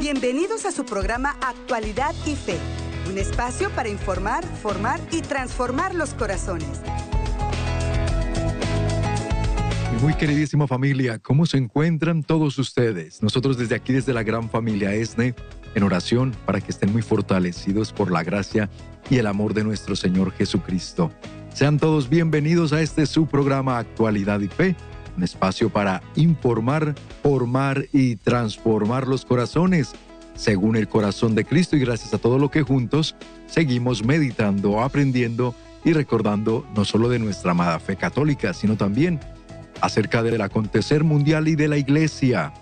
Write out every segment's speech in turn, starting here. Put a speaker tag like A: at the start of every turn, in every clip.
A: Bienvenidos a su programa Actualidad y Fe, un espacio para informar, formar y transformar los corazones.
B: Muy queridísima familia, ¿cómo se encuentran todos ustedes? Nosotros desde aquí, desde la gran familia ESNE, en oración para que estén muy fortalecidos por la gracia y el amor de nuestro Señor Jesucristo. Sean todos bienvenidos a este su programa Actualidad y Fe un espacio para informar, formar y transformar los corazones según el corazón de Cristo y gracias a todo lo que juntos seguimos meditando, aprendiendo y recordando no solo de nuestra amada fe católica, sino también acerca del acontecer mundial y de la iglesia.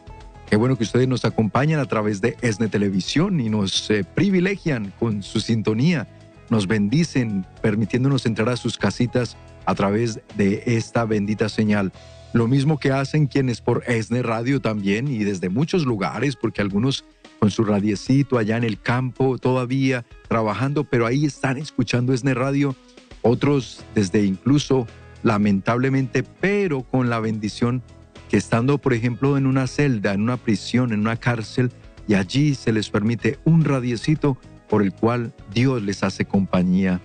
B: Qué bueno que ustedes nos acompañan a través de ESNE Televisión y nos eh, privilegian con su sintonía, nos bendicen permitiéndonos entrar a sus casitas a través de esta bendita señal. Lo mismo que hacen quienes por ESNE Radio también y desde muchos lugares, porque algunos con su radiecito allá en el campo todavía trabajando, pero ahí están escuchando ESNE Radio. Otros desde incluso, lamentablemente, pero con la bendición que estando, por ejemplo, en una celda, en una prisión, en una cárcel, y allí se les permite un radiecito por el cual Dios les hace compañía,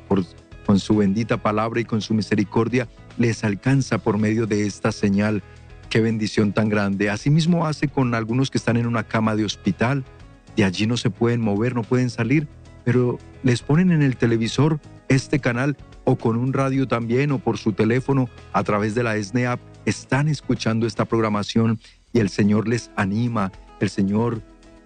B: con su bendita palabra y con su misericordia les alcanza por medio de esta señal. Qué bendición tan grande. Asimismo hace con algunos que están en una cama de hospital. De allí no se pueden mover, no pueden salir, pero les ponen en el televisor este canal o con un radio también o por su teléfono a través de la SNEAP. Están escuchando esta programación y el Señor les anima, el Señor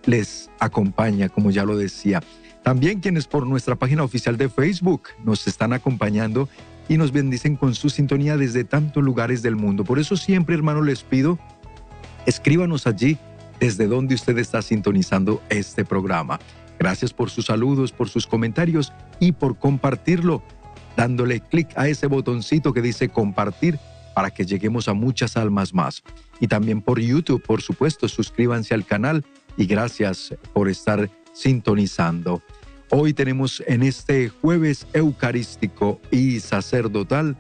B: les acompaña, como ya lo decía. También quienes por nuestra página oficial de Facebook nos están acompañando y nos bendicen con su sintonía desde tantos lugares del mundo. Por eso siempre, hermano, les pido, escríbanos allí desde donde usted está sintonizando este programa. Gracias por sus saludos, por sus comentarios y por compartirlo, dándole clic a ese botoncito que dice compartir para que lleguemos a muchas almas más. Y también por YouTube, por supuesto, suscríbanse al canal y gracias por estar sintonizando. Hoy tenemos en este jueves eucarístico y sacerdotal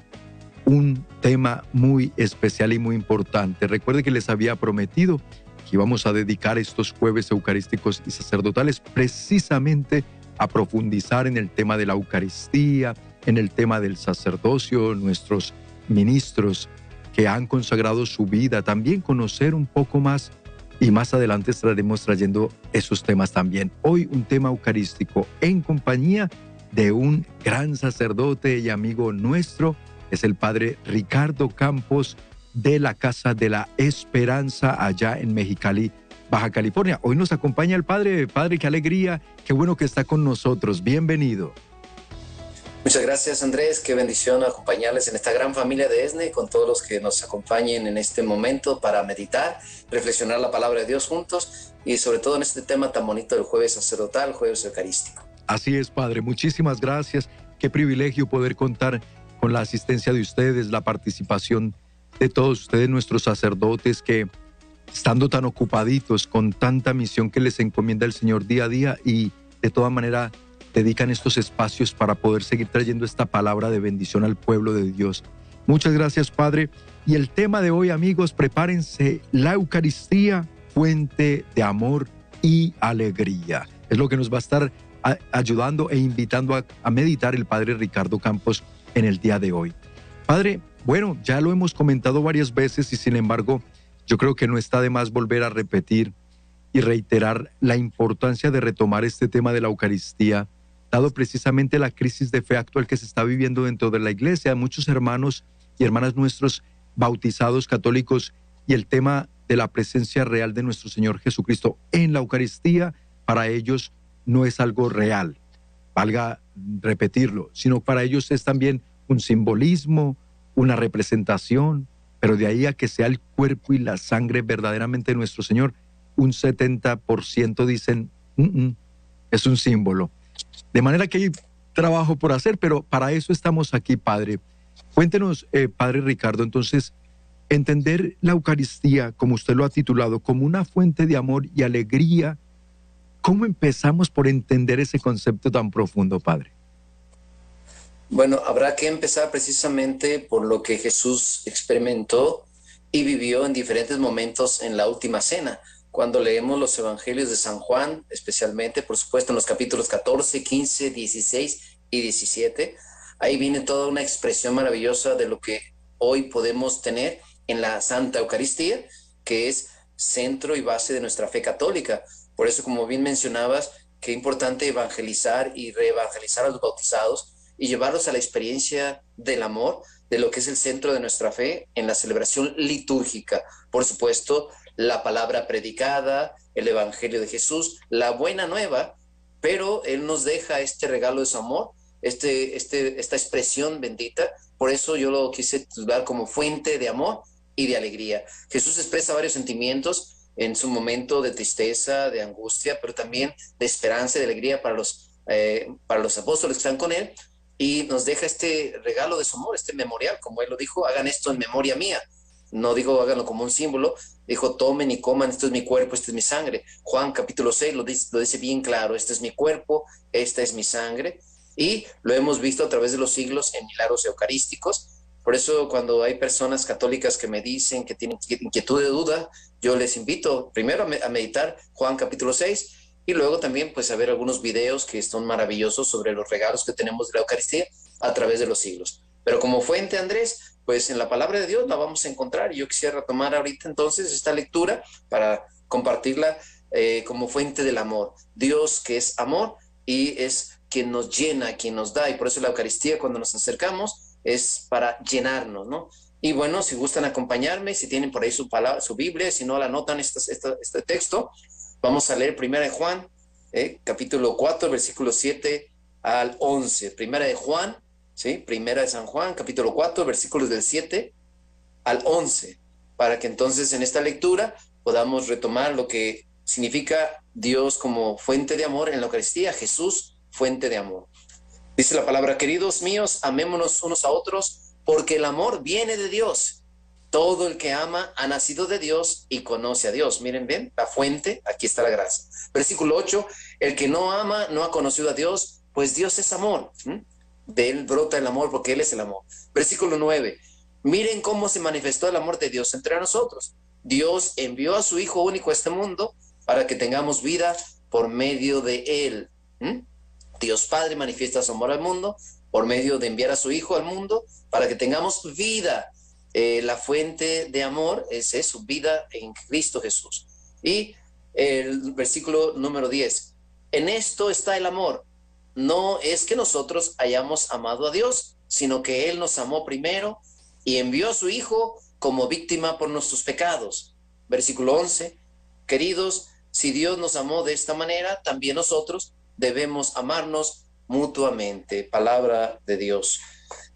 B: un tema muy especial y muy importante. Recuerde que les había prometido que íbamos a dedicar estos jueves eucarísticos y sacerdotales precisamente a profundizar en el tema de la Eucaristía, en el tema del sacerdocio, nuestros ministros que han consagrado su vida, también conocer un poco más y más adelante estaremos trayendo esos temas también. Hoy un tema eucarístico en compañía de un gran sacerdote y amigo nuestro, es el padre Ricardo Campos de la Casa de la Esperanza allá en Mexicali, Baja California. Hoy nos acompaña el padre, padre, qué alegría, qué bueno que está con nosotros. Bienvenido.
C: Muchas gracias Andrés, qué bendición acompañarles en esta gran familia de ESNE, con todos los que nos acompañen en este momento para meditar, reflexionar la palabra de Dios juntos y sobre todo en este tema tan bonito del jueves sacerdotal, jueves eucarístico.
B: Así es, Padre, muchísimas gracias. Qué privilegio poder contar con la asistencia de ustedes, la participación de todos ustedes, nuestros sacerdotes, que estando tan ocupaditos con tanta misión que les encomienda el Señor día a día y de toda manera dedican estos espacios para poder seguir trayendo esta palabra de bendición al pueblo de Dios. Muchas gracias, Padre. Y el tema de hoy, amigos, prepárense, la Eucaristía, fuente de amor y alegría. Es lo que nos va a estar ayudando e invitando a, a meditar el Padre Ricardo Campos en el día de hoy. Padre, bueno, ya lo hemos comentado varias veces y sin embargo, yo creo que no está de más volver a repetir y reiterar la importancia de retomar este tema de la Eucaristía dado precisamente la crisis de fe actual que se está viviendo dentro de la iglesia. Muchos hermanos y hermanas nuestros bautizados católicos y el tema de la presencia real de nuestro Señor Jesucristo en la Eucaristía, para ellos no es algo real, valga repetirlo, sino para ellos es también un simbolismo, una representación, pero de ahí a que sea el cuerpo y la sangre verdaderamente de nuestro Señor, un 70% dicen, es un símbolo. De manera que hay trabajo por hacer, pero para eso estamos aquí, Padre. Cuéntenos, eh, Padre Ricardo, entonces, entender la Eucaristía, como usted lo ha titulado, como una fuente de amor y alegría, ¿cómo empezamos por entender ese concepto tan profundo, Padre?
C: Bueno, habrá que empezar precisamente por lo que Jesús experimentó y vivió en diferentes momentos en la última cena cuando leemos los evangelios de San Juan, especialmente, por supuesto, en los capítulos 14, 15, 16 y 17. Ahí viene toda una expresión maravillosa de lo que hoy podemos tener en la Santa Eucaristía, que es centro y base de nuestra fe católica. Por eso, como bien mencionabas, qué importante evangelizar y reevangelizar a los bautizados y llevarlos a la experiencia del amor, de lo que es el centro de nuestra fe en la celebración litúrgica. Por supuesto, la palabra predicada, el Evangelio de Jesús, la buena nueva, pero Él nos deja este regalo de su amor, este, este, esta expresión bendita. Por eso yo lo quise titular como fuente de amor y de alegría. Jesús expresa varios sentimientos en su momento de tristeza, de angustia, pero también de esperanza y de alegría para los, eh, para los apóstoles que están con Él. Y nos deja este regalo de su amor, este memorial, como Él lo dijo, hagan esto en memoria mía no digo háganlo como un símbolo, dijo tomen y coman, esto es mi cuerpo, esto es mi sangre. Juan capítulo 6 lo dice, lo dice bien claro, este es mi cuerpo, esta es mi sangre, y lo hemos visto a través de los siglos en milagros eucarísticos. Por eso cuando hay personas católicas que me dicen que tienen inquietud de duda, yo les invito primero a meditar Juan capítulo 6 y luego también pues a ver algunos videos que son maravillosos sobre los regalos que tenemos de la Eucaristía a través de los siglos. Pero como fuente, Andrés, pues en la palabra de Dios la vamos a encontrar. Y yo quisiera retomar ahorita entonces esta lectura para compartirla eh, como fuente del amor. Dios que es amor y es quien nos llena, quien nos da. Y por eso la Eucaristía cuando nos acercamos es para llenarnos, ¿no? Y bueno, si gustan acompañarme, si tienen por ahí su, palabra, su Biblia, si no la anotan este, este, texto, vamos a leer Primera de Juan, eh, capítulo 4, versículo 7 al 11. Primera de Juan, ¿sí? Primera de San Juan, capítulo 4, versículos del 7 al 11, para que entonces en esta lectura podamos retomar lo que significa Dios como fuente de amor en la Eucaristía, Jesús, fuente de amor. Dice la palabra, queridos míos, amémonos unos a otros, porque el amor viene de Dios. Todo el que ama ha nacido de Dios y conoce a Dios. Miren, ven, la fuente, aquí está la gracia. Versículo 8, el que no ama no ha conocido a Dios, pues Dios es amor de él brota el amor porque él es el amor. Versículo 9. Miren cómo se manifestó el amor de Dios entre nosotros. Dios envió a su Hijo único a este mundo para que tengamos vida por medio de él. ¿Mm? Dios Padre manifiesta su amor al mundo por medio de enviar a su Hijo al mundo para que tengamos vida. Eh, la fuente de amor es su vida en Cristo Jesús. Y el versículo número 10. En esto está el amor, no es que nosotros hayamos amado a Dios, sino que Él nos amó primero y envió a su Hijo como víctima por nuestros pecados. Versículo 11, queridos, si Dios nos amó de esta manera, también nosotros debemos amarnos mutuamente. Palabra de Dios.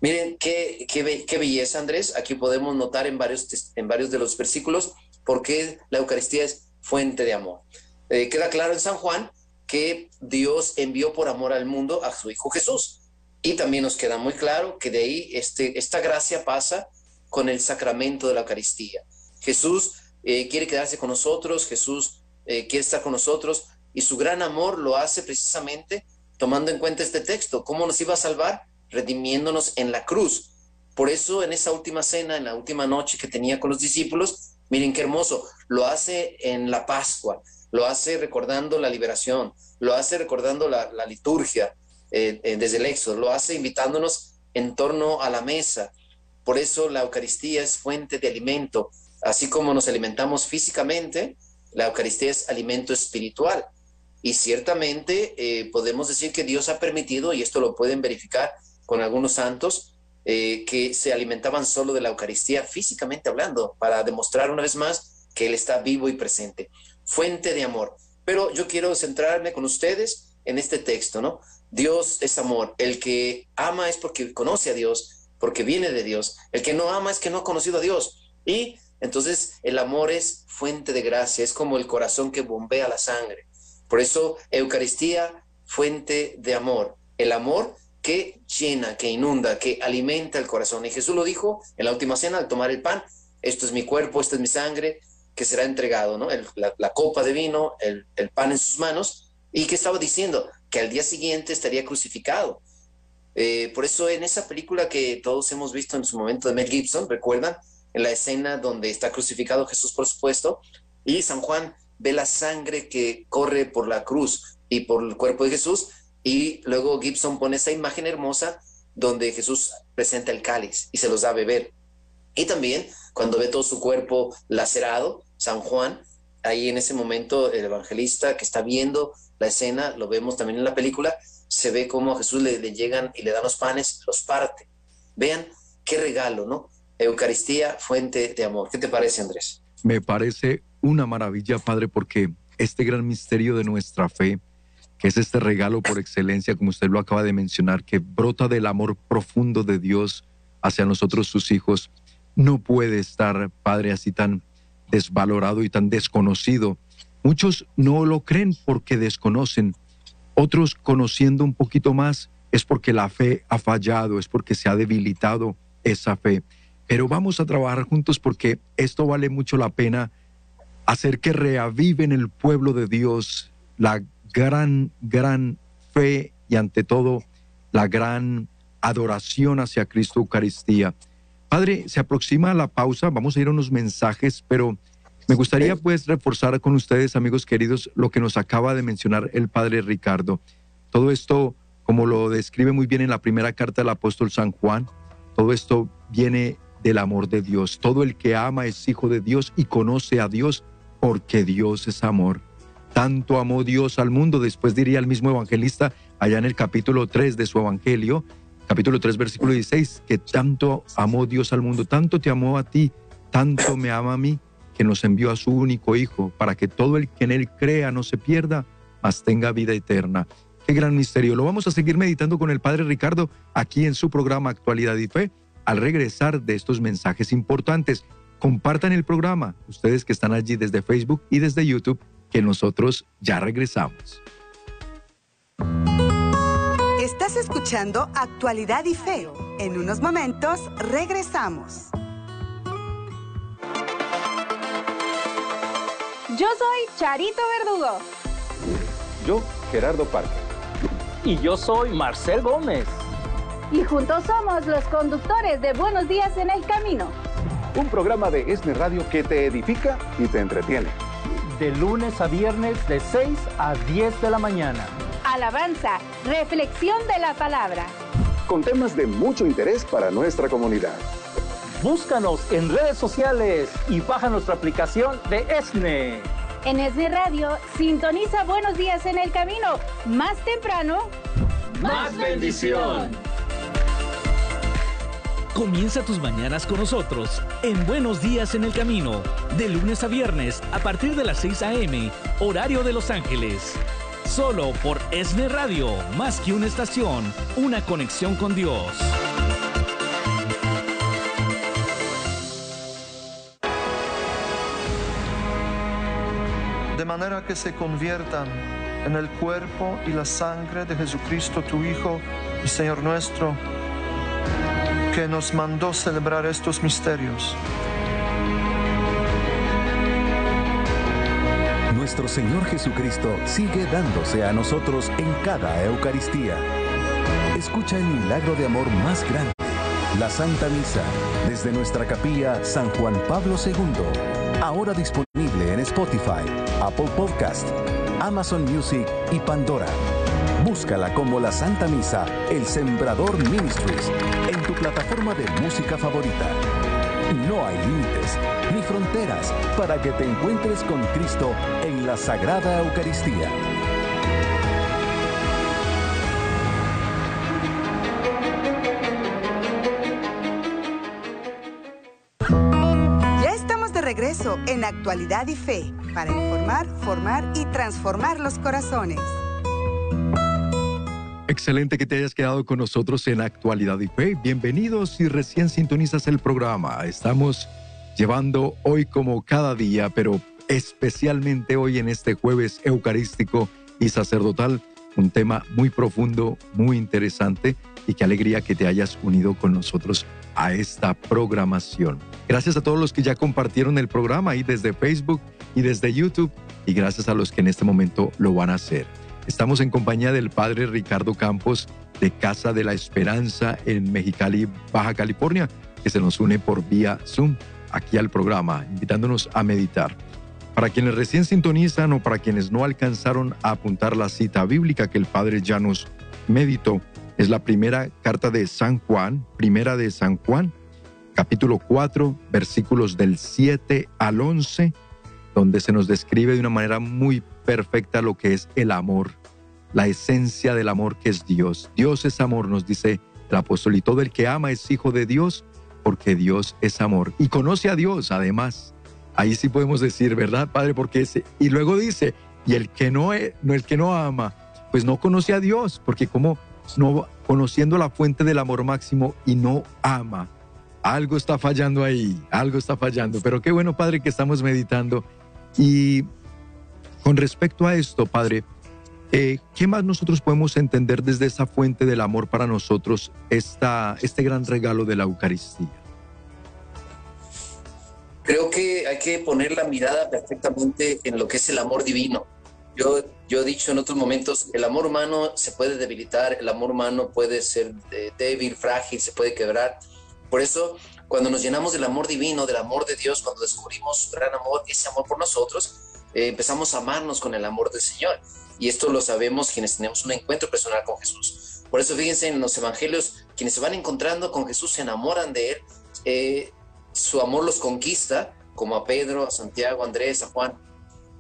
C: Miren qué, qué, belleza, Andrés. Aquí podemos notar en varios, en varios de los versículos por qué la Eucaristía es fuente de amor. Eh, queda claro en San Juan que Dios envió por amor al mundo a su Hijo Jesús. Y también nos queda muy claro que de ahí este, esta gracia pasa con el sacramento de la Eucaristía. Jesús eh, quiere quedarse con nosotros, Jesús eh, quiere estar con nosotros y su gran amor lo hace precisamente tomando en cuenta este texto, cómo nos iba a salvar, redimiéndonos en la cruz. Por eso en esa última cena, en la última noche que tenía con los discípulos, miren qué hermoso, lo hace en la Pascua, lo hace recordando la liberación, lo hace recordando la, liturgia eh, eh, desde el Éxodo, lo hace invitándonos en torno a la mesa. Por eso la Eucaristía es fuente de alimento, así como nos alimentamos físicamente, la Eucaristía es alimento espiritual. Y ciertamente eh, podemos decir que Dios ha permitido, y esto lo pueden verificar con algunos santos, que se alimentaban solo de la Eucaristía físicamente hablando, para demostrar una vez más que Él está vivo y presente fuente de amor. Pero yo quiero centrarme con ustedes en este texto, ¿no? Dios es amor. El que ama es porque conoce a Dios, porque viene de Dios. El que no ama es que no ha conocido a Dios. Y entonces el amor es fuente de gracia, es como el corazón que bombea la sangre. Por eso Eucaristía, fuente de amor. El amor que llena, que inunda, que alimenta el corazón. Y Jesús lo dijo en la última cena al tomar el pan, esto es mi cuerpo, esto es mi sangre, que será entregado, ¿no? la, copa de vino, el, pan en sus manos, y que estaba diciendo que al día siguiente estaría crucificado. Eh, por eso en esa película que todos hemos visto en su momento de Mel Gibson, ¿recuerdan? En la escena donde está crucificado Jesús, por supuesto, y San Juan ve la sangre que corre por la cruz y por el cuerpo de Jesús. Y luego Gibson pone esa imagen hermosa donde Jesús presenta el cáliz y se los da a beber. Y también cuando ve todo su cuerpo lacerado, San Juan, ahí en ese momento el evangelista que está viendo la escena, lo vemos también en la película, se ve como a Jesús le, le llegan y le dan los panes, los parte. Vean qué regalo, ¿no? Eucaristía, fuente de amor. ¿Qué te parece, Andrés?
B: Me parece una maravilla, Padre, porque este gran misterio de nuestra fe, que es este regalo por excelencia, como usted lo acaba de mencionar, que brota del amor profundo de Dios hacia nosotros, sus hijos, no puede estar, Padre, así tan desvalorado y tan desconocido. Muchos no lo creen porque desconocen, otros conociendo un poquito más es porque la fe ha fallado, es porque se ha debilitado esa fe. Pero vamos a trabajar juntos porque esto vale mucho la pena hacer que reavive el pueblo de Dios la gran, gran fe y ante todo la gran adoración hacia Cristo Eucaristía. Padre, se aproxima la pausa, vamos a ir a unos mensajes, pero me gustaría pues reforzar con ustedes, amigos queridos, lo que nos acaba de mencionar el Padre Ricardo. Todo esto, como lo describe muy bien en la primera carta del apóstol San Juan, todo esto viene del amor de Dios. Todo el que ama es hijo de Dios y conoce a Dios porque Dios es amor. Tanto amó Dios al mundo, después diría el mismo evangelista allá en el capítulo 3 de su evangelio, capítulo 3, versículo 16, que tanto amó Dios al mundo, tanto te amó a ti, tanto me ama a mí, que nos envió a su único Hijo, para que todo el que en Él crea no se pierda, mas tenga vida eterna. Qué gran misterio. Lo vamos a seguir meditando con el Padre Ricardo aquí en su programa Actualidad y Fe al regresar de estos mensajes importantes. Compartan el programa, ustedes que están allí desde Facebook y desde YouTube, que nosotros ya regresamos.
A: Estás escuchando Actualidad y Fe. En unos momentos regresamos.
D: Yo soy Charito Verdugo.
E: Yo, Gerardo Parque.
F: Y yo soy Marcel Gómez
D: y juntos somos los conductores de Buenos Días en el Camino.
E: Un programa de ESNE Radio que te edifica y te entretiene.
F: De lunes a viernes de 6 a 10 de la mañana.
D: Alabanza, reflexión de la palabra.
E: Con temas de mucho interés para nuestra comunidad.
F: Búscanos en redes sociales y baja nuestra aplicación de ESNE.
D: En ESNE Radio, sintoniza Buenos Días en el Camino. Más temprano,
F: más bendición.
G: Comienza tus mañanas con nosotros en Buenos Días en el Camino, de lunes a viernes a partir de las 6 a.m., horario de Los Ángeles. Solo por ESNE Radio, más que una estación, una conexión con Dios.
H: De manera que se conviertan en el cuerpo y la sangre de Jesucristo, tu Hijo y Señor nuestro que nos mandó celebrar estos misterios.
I: Nuestro Señor Jesucristo sigue dándose a nosotros en cada Eucaristía. Escucha el milagro de amor más grande, la Santa Misa, desde nuestra capilla San Juan Pablo II, ahora disponible en Spotify, Apple Podcast, Amazon Music y Pandora. Búscala como la Santa Misa, el Sembrador Ministries, en tu plataforma de música favorita. No hay límites ni fronteras para que te encuentres con Cristo en la Sagrada Eucaristía.
A: Ya estamos de regreso en Actualidad y Fe para informar, formar y transformar los corazones.
B: Excelente que te hayas quedado con nosotros en Actualidad y Fe. Bienvenidos si recién sintonizas el programa. Estamos llevando hoy como cada día, pero especialmente hoy en este jueves eucarístico y sacerdotal, un tema muy profundo, muy interesante y qué alegría que te hayas unido con nosotros a esta programación. Gracias a todos los que ya compartieron el programa ahí desde Facebook y desde YouTube y gracias a los que en este momento lo van a hacer. Estamos en compañía del padre Ricardo Campos de Casa de la Esperanza en Mexicali, Baja California, que se nos une por vía Zoom aquí al programa, invitándonos a meditar. Para quienes recién sintonizan o para quienes no alcanzaron a apuntar la cita bíblica que el Padre ya nos meditó, es la primera carta de San Juan, primera de San Juan, capítulo 4, versículos del 7 al 11, donde se nos describe de una manera muy perfecta lo que es el amor, la esencia del amor que es Dios. Dios es amor, nos dice el apóstol, y todo el que ama es hijo de Dios, porque Dios es amor. Y conoce a Dios, además. Ahí sí podemos decir, ¿verdad, Padre? Porque y luego dice, y el que no, el que no ama, pues no conoce a Dios, porque como no conociendo la fuente del amor máximo y no ama, algo está fallando ahí, algo está fallando. Pero qué bueno, Padre, que estamos meditando. Y con respecto a esto, Padre, eh, ¿qué más nosotros podemos entender desde esa fuente del amor para nosotros, esta, este gran regalo de la Eucaristía?
C: Creo que hay que poner la mirada perfectamente en lo que es el amor divino. Yo, yo he dicho en otros momentos, el amor humano se puede debilitar, el amor humano puede ser eh, débil, frágil, se puede quebrar. Por eso, cuando nos llenamos del amor divino, del amor de Dios, cuando descubrimos su gran amor, ese amor por nosotros, eh, empezamos a amarnos con el amor del Señor. Y esto lo sabemos quienes tenemos un encuentro personal con Jesús. Por eso fíjense en los evangelios, quienes se van encontrando con Jesús se enamoran de Él, eh, su amor los conquista, como a Pedro, a Santiago, a Andrés, a Juan.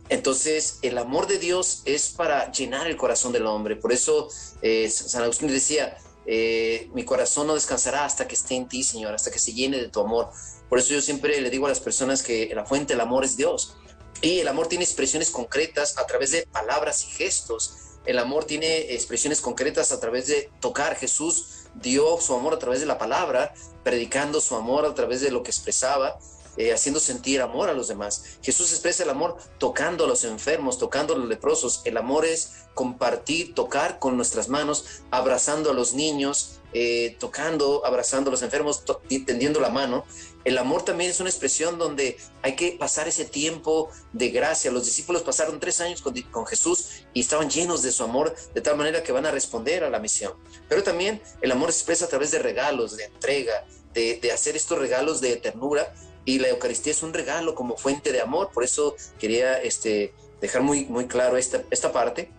C: Entonces, el amor de Dios es para llenar el corazón del hombre. Por eso eh, San Agustín decía, eh, mi corazón no descansará hasta que esté en ti, Señor, hasta que se llene de tu amor. Por eso yo siempre le digo a las personas que la fuente del amor es Dios. Y el amor tiene expresiones concretas a través de palabras y gestos. El amor tiene expresiones concretas a través de tocar. Jesús dio su amor a través de la palabra, predicando su amor a través de lo que expresaba, eh, haciendo sentir amor a los demás. Jesús expresa el amor tocando a los enfermos, tocando a los leprosos. El amor es compartir, tocar con nuestras manos, abrazando a los niños, eh, tocando, abrazando a los enfermos, tendiendo la mano. El amor también es una expresión donde hay que pasar ese tiempo de gracia. Los discípulos pasaron tres años con, Jesús y estaban llenos de su amor, de tal manera que van a responder a la misión. Pero también el amor se expresa a través de regalos, de entrega, de, hacer estos regalos de ternura. Y la Eucaristía es un regalo como fuente de amor. Por eso quería este, dejar muy, muy claro esta, esta parte.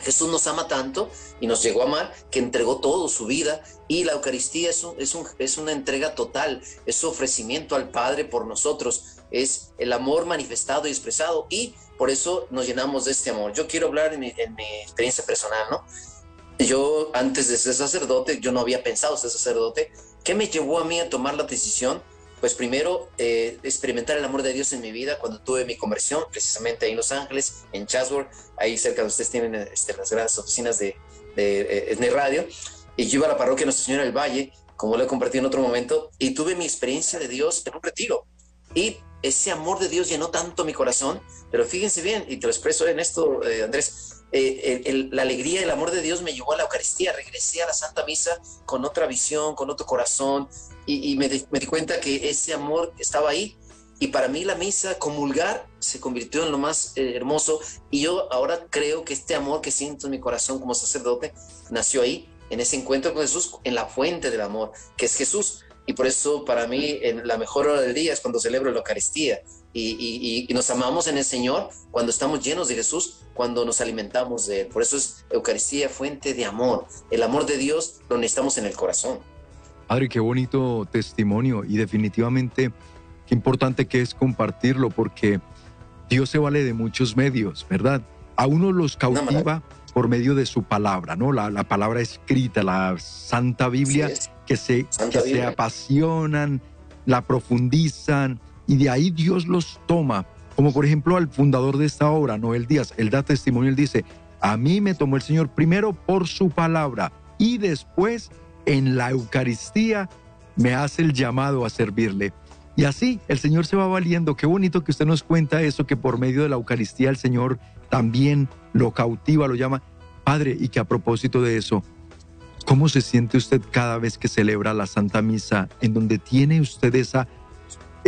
C: Jesús nos ama tanto y nos llegó a amar que entregó todo su vida y la Eucaristía es, es, es, una entrega total, es su ofrecimiento al Padre por nosotros, es el amor manifestado y expresado y por eso nos llenamos de este amor. Yo quiero hablar en en mi experiencia personal, ¿no? Yo antes de ser sacerdote, yo no había pensado ser sacerdote. ¿Qué me llevó a mí a tomar la decisión? Pues primero eh, experimentar el amor de Dios en mi vida cuando tuve mi conversión, precisamente ahí en Los Ángeles, en Chatsworth, ahí cerca de ustedes tienen este, las grandes oficinas de, de, eh, Radio, y yo iba a la parroquia Nuestra Señora del Valle, como lo he compartido en otro momento, y tuve mi experiencia de Dios en un retiro. Y ese amor de Dios llenó tanto mi corazón, pero fíjense bien, y te lo expreso en esto, eh, Andrés, eh, la alegría, el amor de Dios me llevó a la Eucaristía, regresé a la Santa Misa con otra visión, con otro corazón, y, me, di, cuenta que ese amor estaba ahí. Y para mí la misa, comulgar, se convirtió en lo más eh, hermoso. Y yo ahora creo que este amor que siento en mi corazón como sacerdote nació ahí, en ese encuentro con Jesús, en la fuente del amor, que es Jesús. Y por eso para mí en la mejor hora del día es cuando celebro la Eucaristía. Y, y, nos amamos en el Señor cuando estamos llenos de Jesús, cuando nos alimentamos de Él. Por eso es Eucaristía, fuente de amor. El amor de Dios lo necesitamos en el corazón.
B: Padre, qué bonito testimonio y definitivamente qué importante que es compartirlo porque Dios se vale de muchos medios, ¿verdad? A uno los cautiva por medio de su palabra, ¿no? La, la palabra escrita, la Santa Biblia, que, se, que se apasionan, la profundizan y de ahí Dios los toma. Como por ejemplo al fundador de esta obra, Noel Díaz, él da testimonio, él dice, a mí me tomó el Señor primero por su palabra y después en la Eucaristía me hace el llamado a servirle. Y así el Señor se va valiendo. Qué bonito que usted nos cuenta eso, que por medio de la Eucaristía el Señor también lo cautiva, lo llama. Padre, y que a propósito de eso, ¿cómo se siente usted cada vez que celebra la Santa Misa, en donde tiene usted esa,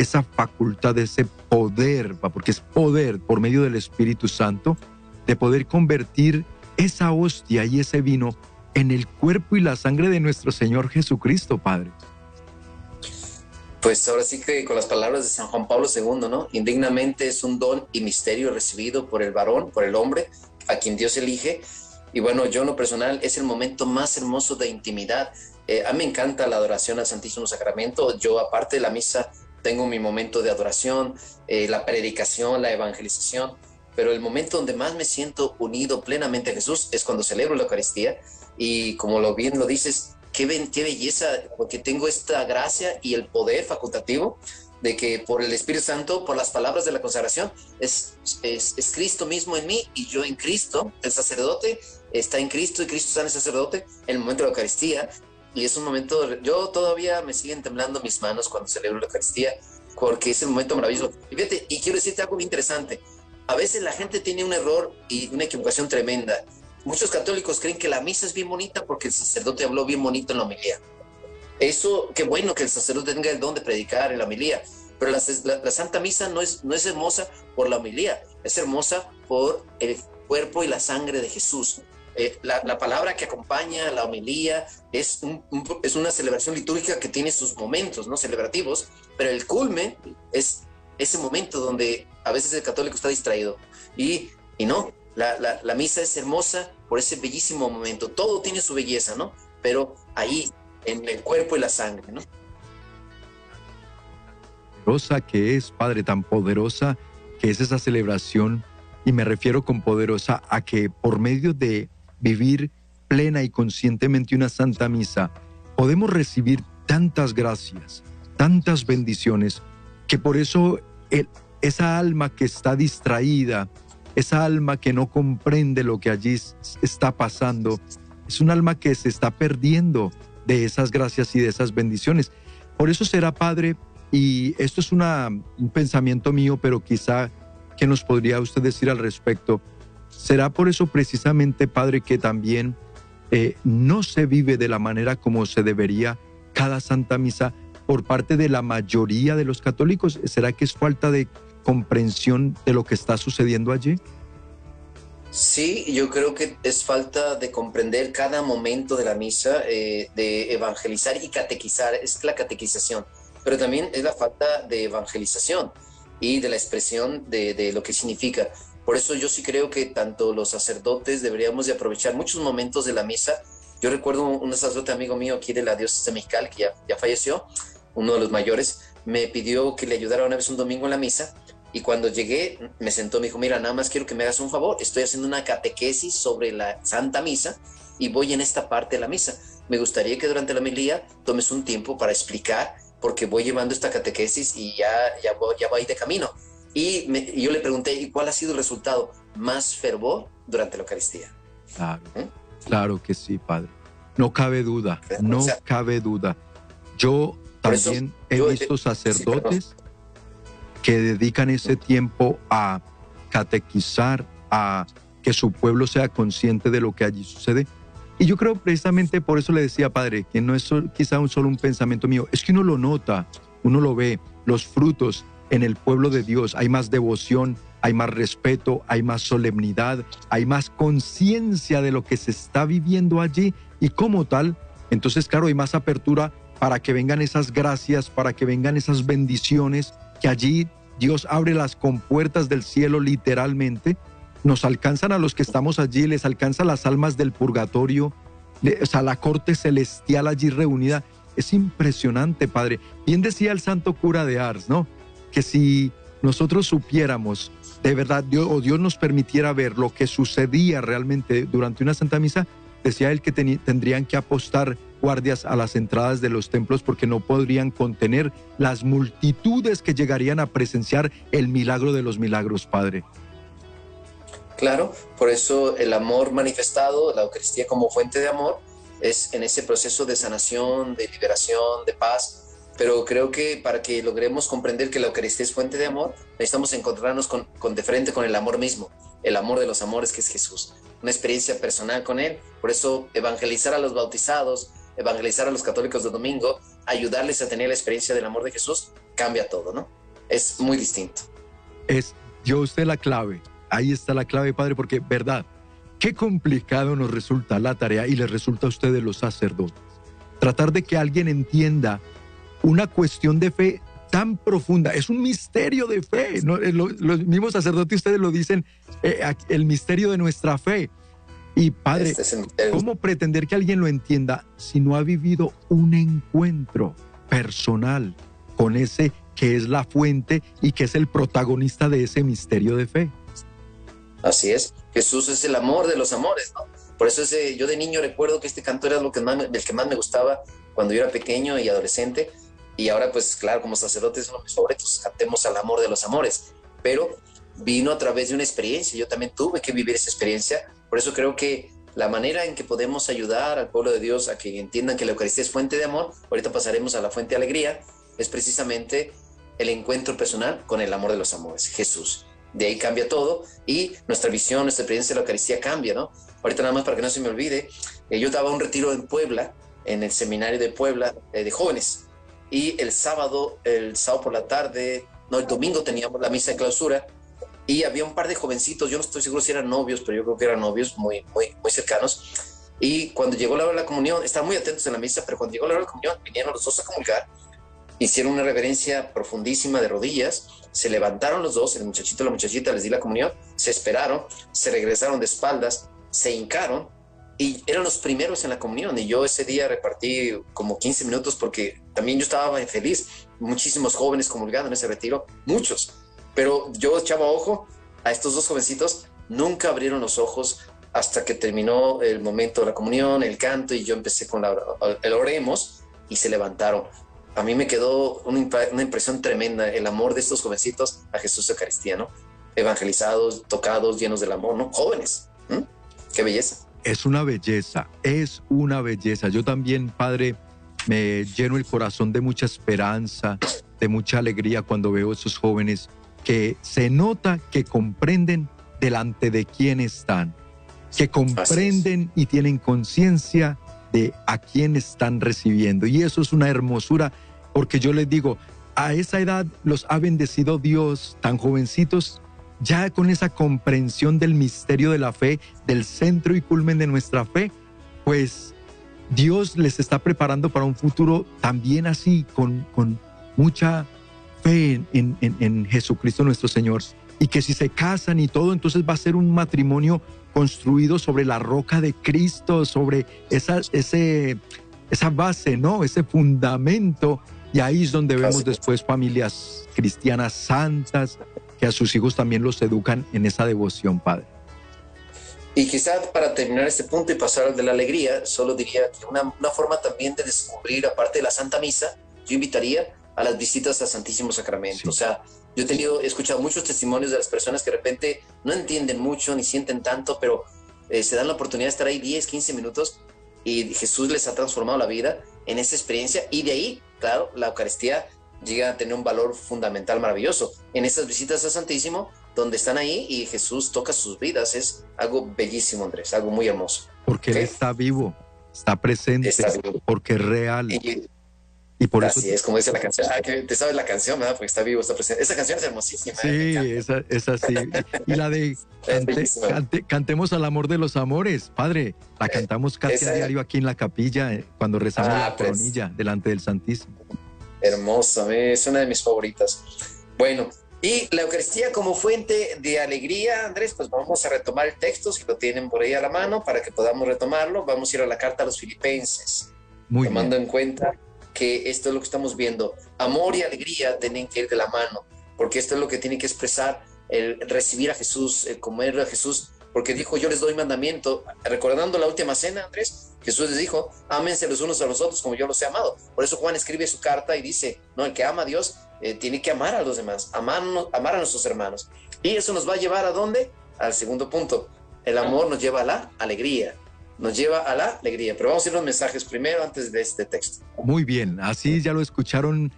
B: esa facultad, ese poder, porque es poder por medio del Espíritu Santo, de poder convertir esa hostia y ese vino en el cuerpo y la sangre de nuestro Señor Jesucristo, Padre.
C: Pues ahora sí que con las palabras de San Juan Pablo II, ¿no? Indignamente es un don y misterio recibido por el varón, por el hombre, a quien Dios elige. Y bueno, yo en lo personal es el momento más hermoso de intimidad. Eh, a mí me encanta la adoración al Santísimo Sacramento. Yo, aparte de la misa, tengo mi momento de adoración, eh, la predicación, la evangelización. Pero el momento donde más me siento unido plenamente a Jesús es cuando celebro la Eucaristía. Y como lo bien lo dices, qué, qué belleza, porque tengo esta gracia y el poder facultativo de que por el Espíritu Santo, por las palabras de la consagración, es, es, Cristo mismo en mí y yo en Cristo, el sacerdote está en Cristo y Cristo está en el sacerdote el momento de la Eucaristía. Y es un momento, yo todavía me siguen temblando mis manos cuando celebro la Eucaristía, porque es el momento maravilloso. Y fíjate, y quiero decirte algo muy interesante. A veces la gente tiene un error y una equivocación tremenda Muchos católicos creen que la misa es bien bonita porque el sacerdote habló bien bonito en la homilía. Eso, qué bueno que el sacerdote tenga el don de predicar en la homilía, pero la, Santa Misa no es, no es hermosa por la homilía, es hermosa por el cuerpo y la sangre de Jesús. Eh, la, palabra que acompaña la homilía es, es una celebración litúrgica que tiene sus momentos no celebrativos, pero el culmen es ese momento donde a veces el católico está distraído y, y no, la, misa es hermosa por ese bellísimo momento. Todo tiene su belleza, ¿no? Pero ahí, en el cuerpo y la sangre, ¿no?
B: Poderosa que es, Padre, tan poderosa que es esa celebración. Y me refiero con poderosa a que por medio de vivir plena y conscientemente una santa misa, podemos recibir tantas gracias, tantas bendiciones, que por eso el, esa alma que está distraída, esa alma que no comprende lo que allí está pasando, es un alma que se está perdiendo de esas gracias y de esas bendiciones. Por eso será Padre, y esto es un pensamiento mío, pero quizá que nos podría usted decir al respecto, será por eso precisamente Padre que también eh, no se vive de la manera como se debería cada Santa Misa por parte de la mayoría de los católicos. ¿Será que es falta de comprensión de lo que está sucediendo allí?
C: Sí, yo creo que es falta de comprender cada momento de la misa, eh, de evangelizar y catequizar, es la catequización, pero también es la falta de evangelización y de la expresión de, de, lo que significa. Por eso yo sí creo que tanto los sacerdotes deberíamos de aprovechar muchos momentos de la misa. Yo recuerdo un sacerdote amigo mío aquí de la diócesis de Mexicali, que ya, falleció, uno de los mayores, me pidió que le ayudara una vez un domingo en la misa y cuando llegué, me sentó, me dijo, mira, nada más quiero que me hagas un favor, estoy haciendo una catequesis sobre la Santa Misa y voy en esta parte de la misa. Me gustaría que durante la homilía tomes un tiempo para explicar, porque voy llevando esta catequesis y ya, ya, voy, ya voy de camino. Y, yo le pregunté, ¿y cuál ha sido el resultado? Más fervor durante la Eucaristía.
B: Claro, ¿Eh? claro que sí, Padre. No cabe duda, no cabe duda. Yo también he visto sacerdotes que dedican ese tiempo a catequizar, a que su pueblo sea consciente de lo que allí sucede. Y yo creo precisamente por eso le decía, Padre, que no es quizá un solo un pensamiento mío, es que uno lo nota, uno lo ve, los frutos en el pueblo de Dios, hay más devoción, hay más respeto, hay más solemnidad, hay más conciencia de lo que se está viviendo allí y como tal, entonces claro, hay más apertura para que vengan esas gracias, para que vengan esas bendiciones que allí Dios abre las compuertas del cielo literalmente, nos alcanzan a los que estamos allí, les alcanza las almas del purgatorio, o sea, la corte celestial allí reunida. Es impresionante, Padre. Bien decía el santo cura de Ars, ¿no? Que si nosotros supiéramos de verdad, o Dios nos permitiera ver lo que sucedía realmente durante una Santa Misa, decía él que tendrían que apostar guardias a las entradas de los templos porque no podrían contener las multitudes que llegarían a presenciar el milagro de los milagros, Padre.
C: Claro, por eso el amor manifestado, la Eucaristía como fuente de amor, es en ese proceso de sanación, de liberación, de paz. Pero creo que para que logremos comprender que la Eucaristía es fuente de amor, necesitamos encontrarnos con, con de frente con el amor mismo, el amor de los amores que es Jesús, una experiencia personal con Él. Por eso evangelizar a los bautizados, evangelizar a los católicos de domingo, ayudarles a tener la experiencia del amor de Jesús, cambia todo, ¿no? Es muy distinto.
B: Es, dio usted la clave, ahí está la clave, Padre, porque, verdad, qué complicado nos resulta la tarea y le resulta a ustedes los sacerdotes. Tratar de que alguien entienda una cuestión de fe tan profunda, es un misterio de fe. Eh, los mismos sacerdotes ustedes lo dicen, eh, el misterio de nuestra fe. Y padre, este ¿cómo pretender que alguien lo entienda si no ha vivido un encuentro personal con ese que es la fuente y que es el protagonista de ese misterio de fe?
C: Así es, Jesús es el amor de los amores, ¿no? Por eso ese, yo de niño recuerdo que este canto era lo que más, el que más me gustaba cuando yo era pequeño y adolescente, y ahora pues claro, como sacerdote es uno de mis favoritos, cantemos al amor de los amores, pero vino a través de una experiencia, yo también tuve que vivir esa experiencia, por eso creo que la manera en que podemos ayudar al pueblo de Dios a que entiendan que la Eucaristía es fuente de amor, ahorita pasaremos a la fuente de alegría, es precisamente el encuentro personal con el amor de los amores, Jesús. De ahí cambia todo y nuestra visión, nuestra experiencia de la Eucaristía cambia, ¿no? Ahorita nada más para que no se me olvide, eh, yo daba un retiro en Puebla, en el seminario de Puebla eh, de jóvenes, y el sábado, el sábado por la tarde, no, el domingo teníamos la misa de clausura y había un par de jovencitos, yo no estoy seguro si eran novios, pero yo creo que eran novios muy, muy, muy cercanos. Y cuando llegó la hora de la comunión, estaban muy atentos en la misa, pero cuando llegó la hora de la comunión, vinieron los dos a comunicar, hicieron una reverencia profundísima de rodillas, se levantaron los dos, el muchachito y la muchachita, les di la comunión, se esperaron, se regresaron de espaldas, se hincaron y eran los primeros en la comunión. Y yo ese día repartí como 15 minutos porque también yo estaba feliz. Muchísimos jóvenes comulgando en ese retiro, muchos. Pero yo echaba ojo a estos dos jovencitos, nunca abrieron los ojos hasta que terminó el momento de la comunión, el canto, y yo empecé con la, el oremos y se levantaron. A mí me quedó una, una impresión tremenda, el amor de estos jovencitos a Jesús Eucaristía, ¿no? Evangelizados, tocados, llenos del amor, ¿no? Jóvenes. Qué belleza.
B: Es una belleza, es una belleza. Yo también, Padre, me lleno el corazón de mucha esperanza, de mucha alegría cuando veo a esos jóvenes que se nota que comprenden delante de quién están, que comprenden y tienen conciencia de a quién están recibiendo. Y eso es una hermosura, porque yo les digo, a esa edad los ha bendecido Dios, tan jovencitos, ya con esa comprensión del misterio de la fe, del centro y culmen de nuestra fe, pues Dios les está preparando para un futuro también así, con, con mucha fe en, en, Jesucristo nuestro Señor. Y que si se casan y todo, entonces va a ser un matrimonio construido sobre la roca de Cristo, sobre esa, ese, esa base, ¿no? Ese fundamento. Y ahí es donde vemos después familias cristianas santas, que a sus hijos también los educan en esa devoción, Padre.
C: Y quizás para terminar este punto y pasar al de la alegría, solo diría que una, una, forma también de descubrir, aparte de la Santa Misa, yo invitaría a las visitas al Santísimo Sacramento. O sea, yo he, tenido, he escuchado muchos testimonios de las personas que de repente no entienden mucho ni sienten tanto, pero eh, se dan la oportunidad de estar ahí 10, 15 minutos y Jesús les ha transformado la vida en esa experiencia y de ahí, claro, la Eucaristía llega a tener un valor fundamental maravilloso. En estas visitas al Santísimo, donde están ahí y Jesús toca sus vidas, es algo bellísimo, Andrés, algo muy hermoso.
B: Porque Él está vivo, está presente, porque es real.
C: Y, por Así eso... es, como dice la canción. Ah, que te sabes la canción, ¿verdad? Porque está vivo, está presente. Esa canción es hermosísima.
B: ¿eh? Sí, esa, es así. Y la de Cantemos al amor de los amores, padre. La eh, cantamos casi a diario aquí en la capilla eh, cuando rezamos ah, la pues. coronilla delante del Santísimo.
C: Hermosa, es una de mis favoritas. Bueno, y la Eucaristía como fuente de alegría, Andrés, pues vamos a retomar el texto, si lo tienen por ahí a la mano, para que podamos retomarlo. Vamos a ir a la carta a los filipenses, Muy tomando en cuenta que esto es lo que estamos viendo. Amor y alegría tienen que ir de la mano, porque esto es lo que tiene que expresar el recibir a Jesús, el comer a Jesús, porque dijo, yo les doy mandamiento, recordando la última cena, Andrés, Jesús les dijo, ámense los unos a los otros como yo los he amado. Por eso Juan escribe su carta y dice, no, el que ama a Dios eh, tiene que amar a los demás, amar, a nuestros hermanos. Y eso nos va a llevar a dónde? Al segundo punto. El amor nos lleva a la alegría, nos lleva a la alegría. Pero vamos a ir los mensajes primero antes de este texto.
B: Muy bien, así ya lo escucharon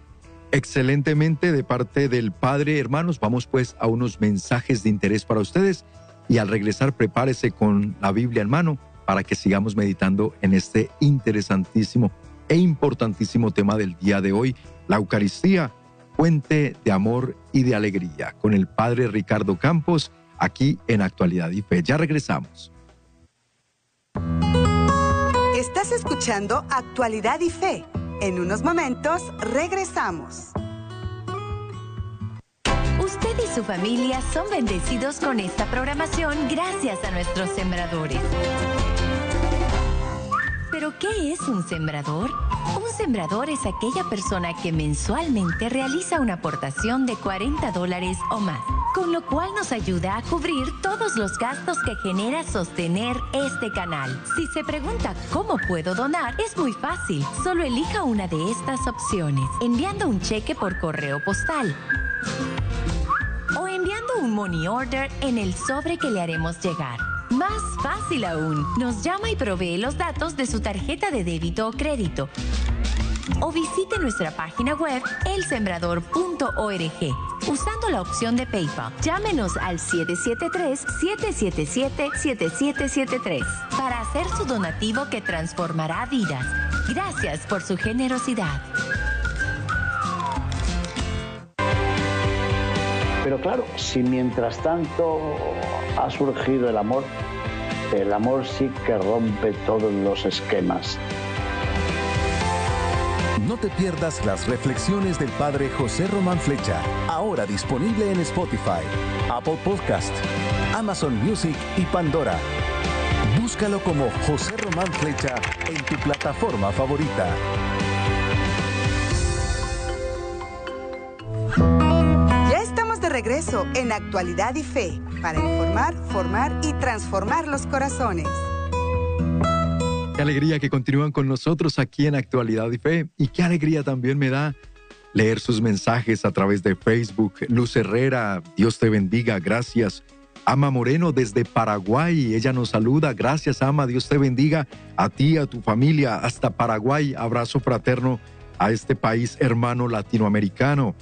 B: excelentemente de parte del Padre, hermanos. Vamos pues a unos mensajes de interés para ustedes y al regresar prepárese con la Biblia en mano para que sigamos meditando en este interesantísimo e importantísimo tema del día de hoy, la Eucaristía, fuente de amor y de alegría, con el Padre Ricardo Campos, aquí en Actualidad y Fe. Ya regresamos.
A: Estás escuchando Actualidad y Fe En unos momentos regresamos.
J: Usted y su familia son bendecidos con esta programación gracias a nuestros sembradores. ¿Pero qué es un sembrador? Un sembrador es aquella persona que mensualmente realiza una aportación de 40 dólares o más, con lo cual nos ayuda a cubrir todos los gastos que genera sostener este canal. Si se pregunta cómo puedo donar, es muy fácil. Solo elija una de estas opciones, enviando un cheque por correo postal o enviando un money order en el sobre que le haremos llegar. Más fácil aún, nos llama y provee los datos de su tarjeta de débito o crédito. O visite nuestra página web elsembrador.org usando la opción de PayPal. Llámenos al 773-777-7773 para hacer su donativo que transformará vidas. Gracias por su generosidad.
K: Pero claro, si mientras tanto ha surgido el amor, el amor sí que rompe todos los esquemas.
I: No te pierdas las reflexiones del Padre José Román Flecha, ahora disponible en Spotify, Apple Podcast, Amazon Music y Pandora. Búscalo como José Román Flecha en tu plataforma favorita.
A: Regreso en Actualidad y Fe para informar, formar y transformar los corazones.
B: Qué alegría que continúan con nosotros aquí en Actualidad y Fe y qué alegría también me da leer sus mensajes a través de Facebook. Luz Herrera, Dios te bendiga, gracias. Ama Moreno desde Paraguay, ella nos saluda, gracias Ama, Dios te bendiga a ti, a tu familia, hasta Paraguay, abrazo fraterno a este país hermano latinoamericano.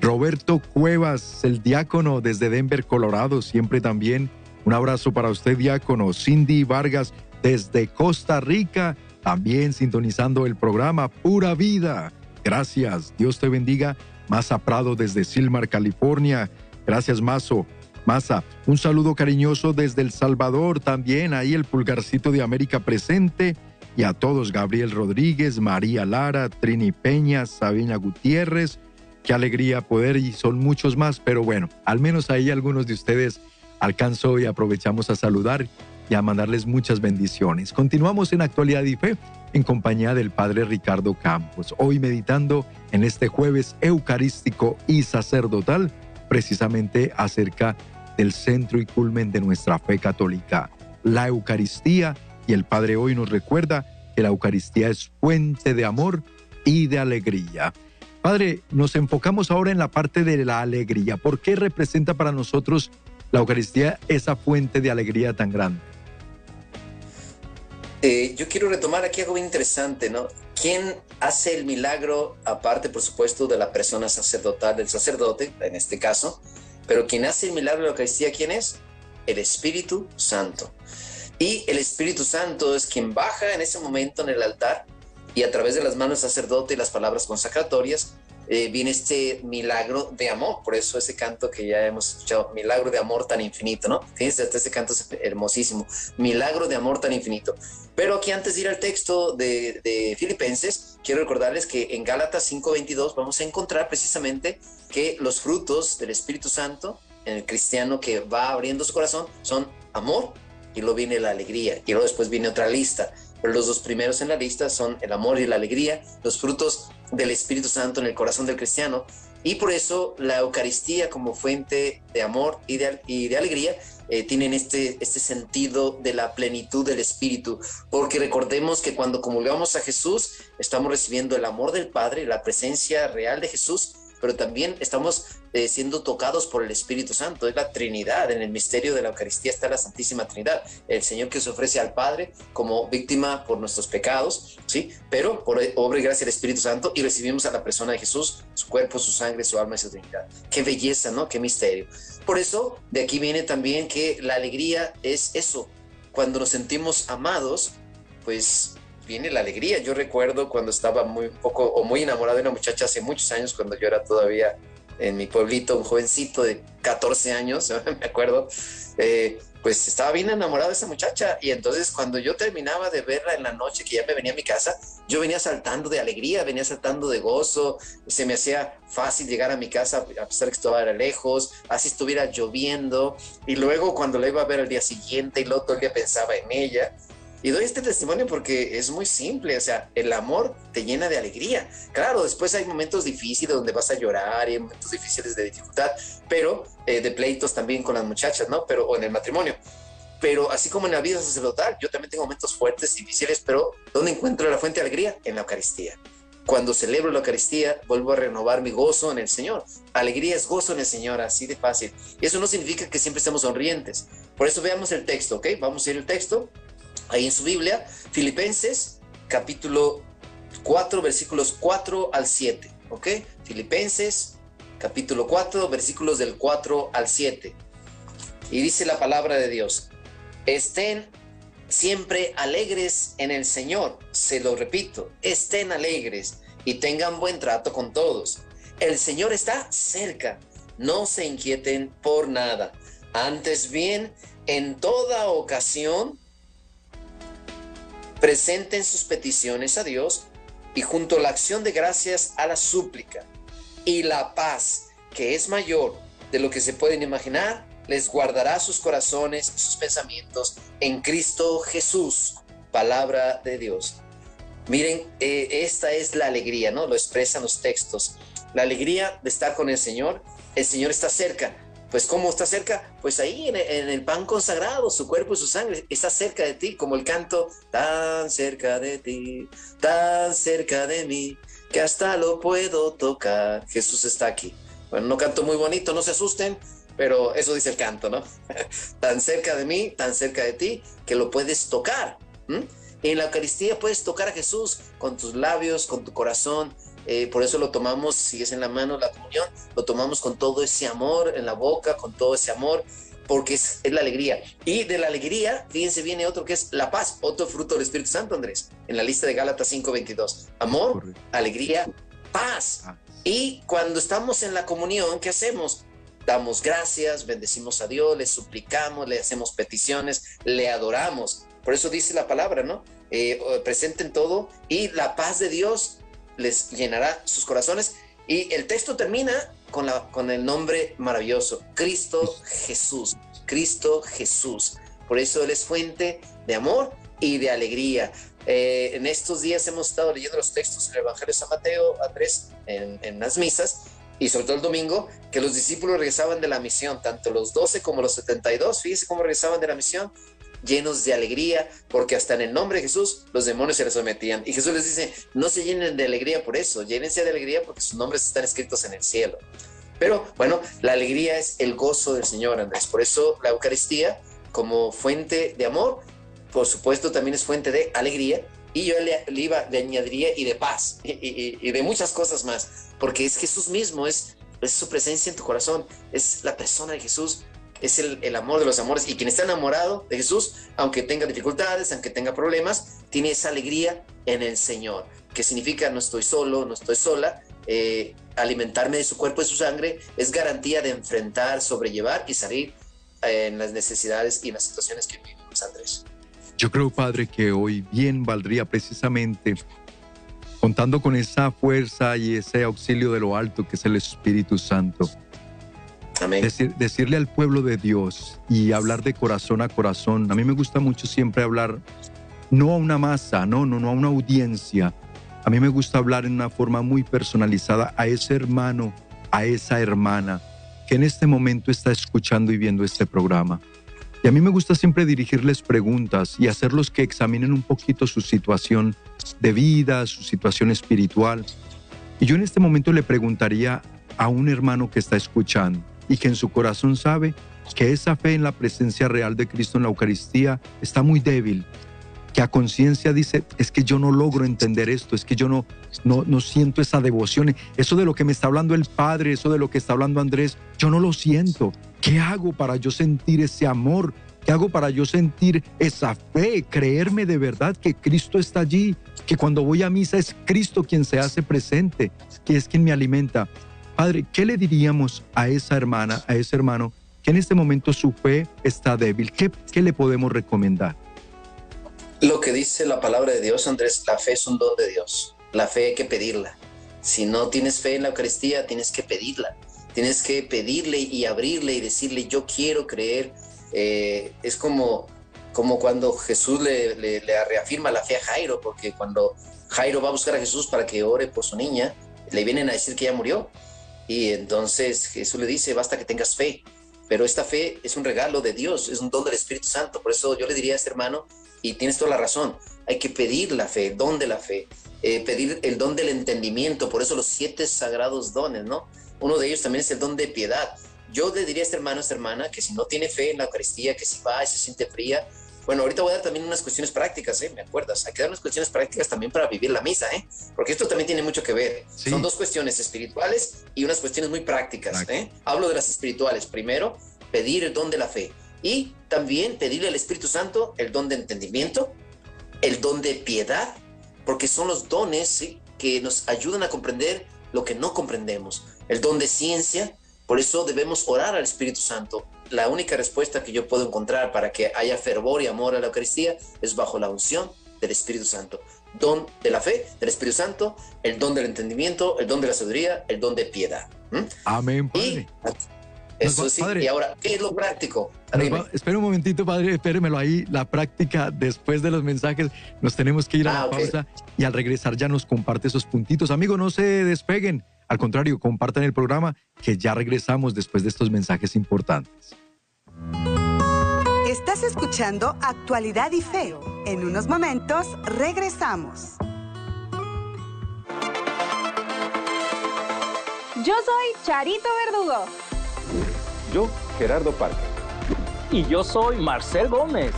B: Roberto Cuevas, el diácono desde Denver, Colorado, siempre también un abrazo para usted, diácono. Cindy Vargas desde Costa Rica, también sintonizando el programa Pura Vida. Gracias, Dios te bendiga. Masa Prado desde Silmar, California. Gracias, Mazo. Masa, un saludo cariñoso desde El Salvador, también ahí el pulgarcito de América presente. Y a todos, Gabriel Rodríguez, María Lara, Trini Peña, Sabina Gutiérrez. Qué alegría poder, y son muchos más, pero bueno, al menos ahí algunos de ustedes alcanzo y aprovechamos a saludar y a mandarles muchas bendiciones. Continuamos en Actualidad y Fe en compañía del Padre Ricardo Campos, hoy meditando en este jueves eucarístico y sacerdotal, precisamente acerca del centro y culmen de nuestra fe católica, la Eucaristía, y el Padre hoy nos recuerda que la Eucaristía es fuente de amor y de alegría. Padre, nos enfocamos ahora en la parte de la alegría. ¿Por qué representa para nosotros la Eucaristía esa fuente de alegría tan grande?
C: Eh, yo quiero retomar aquí algo interesante, ¿no? ¿Quién hace el milagro, aparte, por supuesto, de la persona sacerdotal, del sacerdote, en este caso? Pero quien hace el milagro de la Eucaristía, ¿quién es? El Espíritu Santo. Y el Espíritu Santo es quien baja en ese momento en el altar y a través de las manos del sacerdote y las palabras consacratorias eh, viene este milagro de amor. Por eso ese canto que ya hemos escuchado, milagro de amor tan infinito, ¿no? Fíjense, este canto es hermosísimo, milagro de amor tan infinito. Pero aquí antes de ir al texto de, de Filipenses, quiero recordarles que en Gálatas 5:22 vamos a encontrar precisamente que los frutos del Espíritu Santo en el cristiano que va abriendo su corazón son amor y luego viene la alegría y luego después viene otra lista los dos primeros en la lista son el amor y la alegría, los frutos del Espíritu Santo en el corazón del cristiano. Y por eso la Eucaristía como fuente de amor y de, y de alegría eh, tienen este, este sentido de la plenitud del Espíritu, porque recordemos que cuando comulgamos a Jesús estamos recibiendo el amor del Padre, la presencia real de Jesús, pero también estamos eh, siendo tocados por el Espíritu Santo. Es la Trinidad. En el misterio de la Eucaristía está la Santísima Trinidad. El Señor que se ofrece al Padre como víctima por nuestros pecados, ¿sí? Pero por obra y gracia del Espíritu Santo y recibimos a la persona de Jesús, su cuerpo, su sangre, su alma y su Trinidad. Qué belleza, ¿no? Qué misterio. Por eso, de aquí viene también que la alegría es eso. Cuando nos sentimos amados, pues viene la alegría. Yo recuerdo cuando estaba muy poco o muy enamorado de una muchacha hace muchos años, cuando yo era todavía en mi pueblito, un jovencito de 14 años, me acuerdo. Eh, pues estaba bien enamorado de esa muchacha y entonces cuando yo terminaba de verla en la noche que ya me venía a mi casa, yo venía saltando de alegría, venía saltando de gozo, se me hacía fácil llegar a mi casa a pesar que estaba lejos, así estuviera lloviendo y luego cuando la iba a ver al día siguiente y el día pensaba en ella y doy este testimonio porque es muy simple, o sea, el amor te llena de alegría. Claro, después hay momentos difíciles donde vas a llorar y hay momentos difíciles de dificultad, pero eh, de pleitos también con las muchachas, ¿no? Pero o en el matrimonio. Pero así como en la vida sacerdotal, yo también tengo momentos fuertes, difíciles, pero ¿dónde encuentro la fuente de alegría? En la Eucaristía. Cuando celebro la Eucaristía, vuelvo a renovar mi gozo en el Señor. Alegría es gozo en el Señor, así de fácil. Y eso no significa que siempre estemos sonrientes. Por eso veamos el texto, ¿ok? Vamos a ir el texto ahí en su Biblia, Filipenses capítulo 4, versículos 4 al 7, ¿ok? Filipenses capítulo 4, versículos del 4 al 7. Y dice la palabra de Dios, estén siempre alegres en el Señor, se lo repito, estén alegres y tengan buen trato con todos. El Señor está cerca, no se inquieten por nada. Antes bien, en toda ocasión, presenten sus peticiones a Dios y junto a la acción de gracias a la súplica y la paz, que es mayor de lo que se pueden imaginar, les guardará sus corazones sus pensamientos en Cristo Jesús, palabra de Dios. Miren, eh, esta es la alegría, ¿no? Lo expresan los textos. La alegría de estar con el Señor. El Señor está cerca pues ¿cómo está cerca? Pues ahí en, el pan consagrado, su cuerpo y su sangre está cerca de ti, como el canto, tan cerca de ti, tan cerca de mí, que hasta lo puedo tocar. Jesús está aquí. Bueno, no canto muy bonito, no se asusten, pero eso dice el canto, ¿no? tan cerca de mí, tan cerca de ti, que lo puedes tocar. En la Eucaristía puedes tocar a Jesús con tus labios, con tu corazón, eh, por eso lo tomamos, si es en la mano la comunión, lo tomamos con todo ese amor en la boca, con todo ese amor, porque es, la alegría. Y de la alegría, fíjense, viene otro que es la paz, otro fruto del Espíritu Santo, Andrés, en la lista de Gálatas 5:22. Amor, alegría, paz. Y cuando estamos en la comunión, ¿qué hacemos? Damos gracias, bendecimos a Dios, le suplicamos, le hacemos peticiones, le adoramos. Por eso dice la palabra, ¿no? Eh, presenten todo y la paz de Dios les llenará sus corazones. Y el texto termina con, la, con el nombre maravilloso, Cristo Jesús, Cristo Jesús. Por eso Él es fuente de amor y de alegría. Eh, en estos días hemos estado leyendo los textos del Evangelio de San Mateo a tres en, en las misas y sobre todo el domingo, que los discípulos regresaban de la misión, tanto los 12 como los 72, fíjense cómo regresaban de la misión, llenos de alegría, porque hasta en el nombre de Jesús los demonios se les sometían. Y Jesús les dice, no se llenen de alegría por eso, llénense de alegría porque sus nombres están escritos en el cielo. Pero bueno, la alegría es el gozo del Señor, Andrés. Por eso la Eucaristía, como fuente de amor, por supuesto también es fuente de alegría. Y yo le, iba, le añadiría y de paz y, y, de muchas cosas más, porque es Jesús mismo, es, es su presencia en tu corazón, es la persona de Jesús es el, amor de los amores. Y quien está enamorado de Jesús, aunque tenga dificultades, aunque tenga problemas, tiene esa alegría en el Señor, que significa no estoy solo, no estoy sola. Eh, alimentarme de su cuerpo y su sangre es garantía de enfrentar, sobrellevar y salir eh, en las necesidades y en las situaciones que vivimos, Andrés.
B: Yo creo, Padre, que hoy bien valdría precisamente contando con esa fuerza y ese auxilio de lo alto que es el Espíritu Santo decirle al pueblo de Dios y hablar de corazón a corazón. A mí me gusta mucho siempre hablar, no a una masa, no, no, no a una audiencia. A mí me gusta hablar en una forma muy personalizada a ese hermano, a esa hermana que en este momento está escuchando y viendo este programa. Y a mí me gusta siempre dirigirles preguntas y hacerlos que examinen un poquito su situación de vida, su situación espiritual. Y yo en este momento le preguntaría a un hermano que está escuchando, y que en su corazón sabe que esa fe en la presencia real de Cristo en la Eucaristía está muy débil, que a conciencia dice, es que yo no logro entender esto, es que yo no, no, no siento esa devoción, eso de lo que me está hablando el Padre, eso de lo que está hablando Andrés, yo no lo siento. ¿Qué hago para yo sentir ese amor? ¿Qué hago para yo sentir esa fe, creerme de verdad que Cristo está allí, que cuando voy a misa es Cristo quien se hace presente, que es quien me alimenta? Padre, ¿qué le diríamos a esa hermana, a ese hermano que en este momento su fe está débil, ¿qué, qué le podemos recomendar?
C: Lo que dice la palabra de Dios, Andrés, la fe es un don de Dios. La fe hay que pedirla. Si no tienes fe en la Eucaristía, tienes que pedirla. Tienes que pedirle y abrirle y decirle, yo quiero creer. Eh, es como, como cuando Jesús le, le, le reafirma la fe a Jairo, porque cuando Jairo va a buscar a Jesús para que ore por su niña, le vienen a decir que ya murió. Y entonces Jesús le dice, basta que tengas fe. Pero esta fe es un regalo de Dios, es un don del Espíritu Santo. Por eso yo le diría a este hermano, y tienes toda la razón, hay que pedir la fe, don de la fe, eh, pedir el don del entendimiento. Por eso los siete sagrados dones, ¿no? Uno de ellos también es el don de piedad. Yo le diría a este hermano, a esta hermana, que si no tiene fe en la Eucaristía, que si va y se siente fría, bueno, ahorita voy a dar también unas cuestiones prácticas, ¿eh? ¿Me acuerdas? Hay que dar unas cuestiones prácticas también para vivir la misa, ¿eh? Porque esto también tiene mucho que ver. Son dos cuestiones espirituales y unas cuestiones muy prácticas, ¿eh? Hablo de las espirituales. Primero, pedir el don de la fe y también pedirle al Espíritu Santo el don de entendimiento, el don de piedad, porque son los dones que nos ayudan a comprender lo que no comprendemos. El don de ciencia, por eso debemos orar al Espíritu Santo la única respuesta que yo puedo encontrar para que haya fervor y amor a la Eucaristía es bajo la unción del Espíritu Santo. Don de la fe, del Espíritu Santo, el don del entendimiento, el don de la sabiduría, el don de piedad. ¿Mm?
B: Amén,
C: Padre. Eso sí, y ahora, ¿qué es lo práctico?
B: espera un momentito, Padre, espéremelo ahí, la práctica después de los mensajes, nos tenemos que ir a ah, la okay. pausa y al regresar ya nos comparte esos puntitos. Amigo, no se despeguen. Al contrario, compartan el programa que ya regresamos después de estos mensajes importantes.
A: Estás escuchando Actualidad y Fe. En unos momentos regresamos.
D: Yo soy Charito Verdugo.
E: Yo, Gerardo Parque.
F: Y yo soy Marcel Gómez.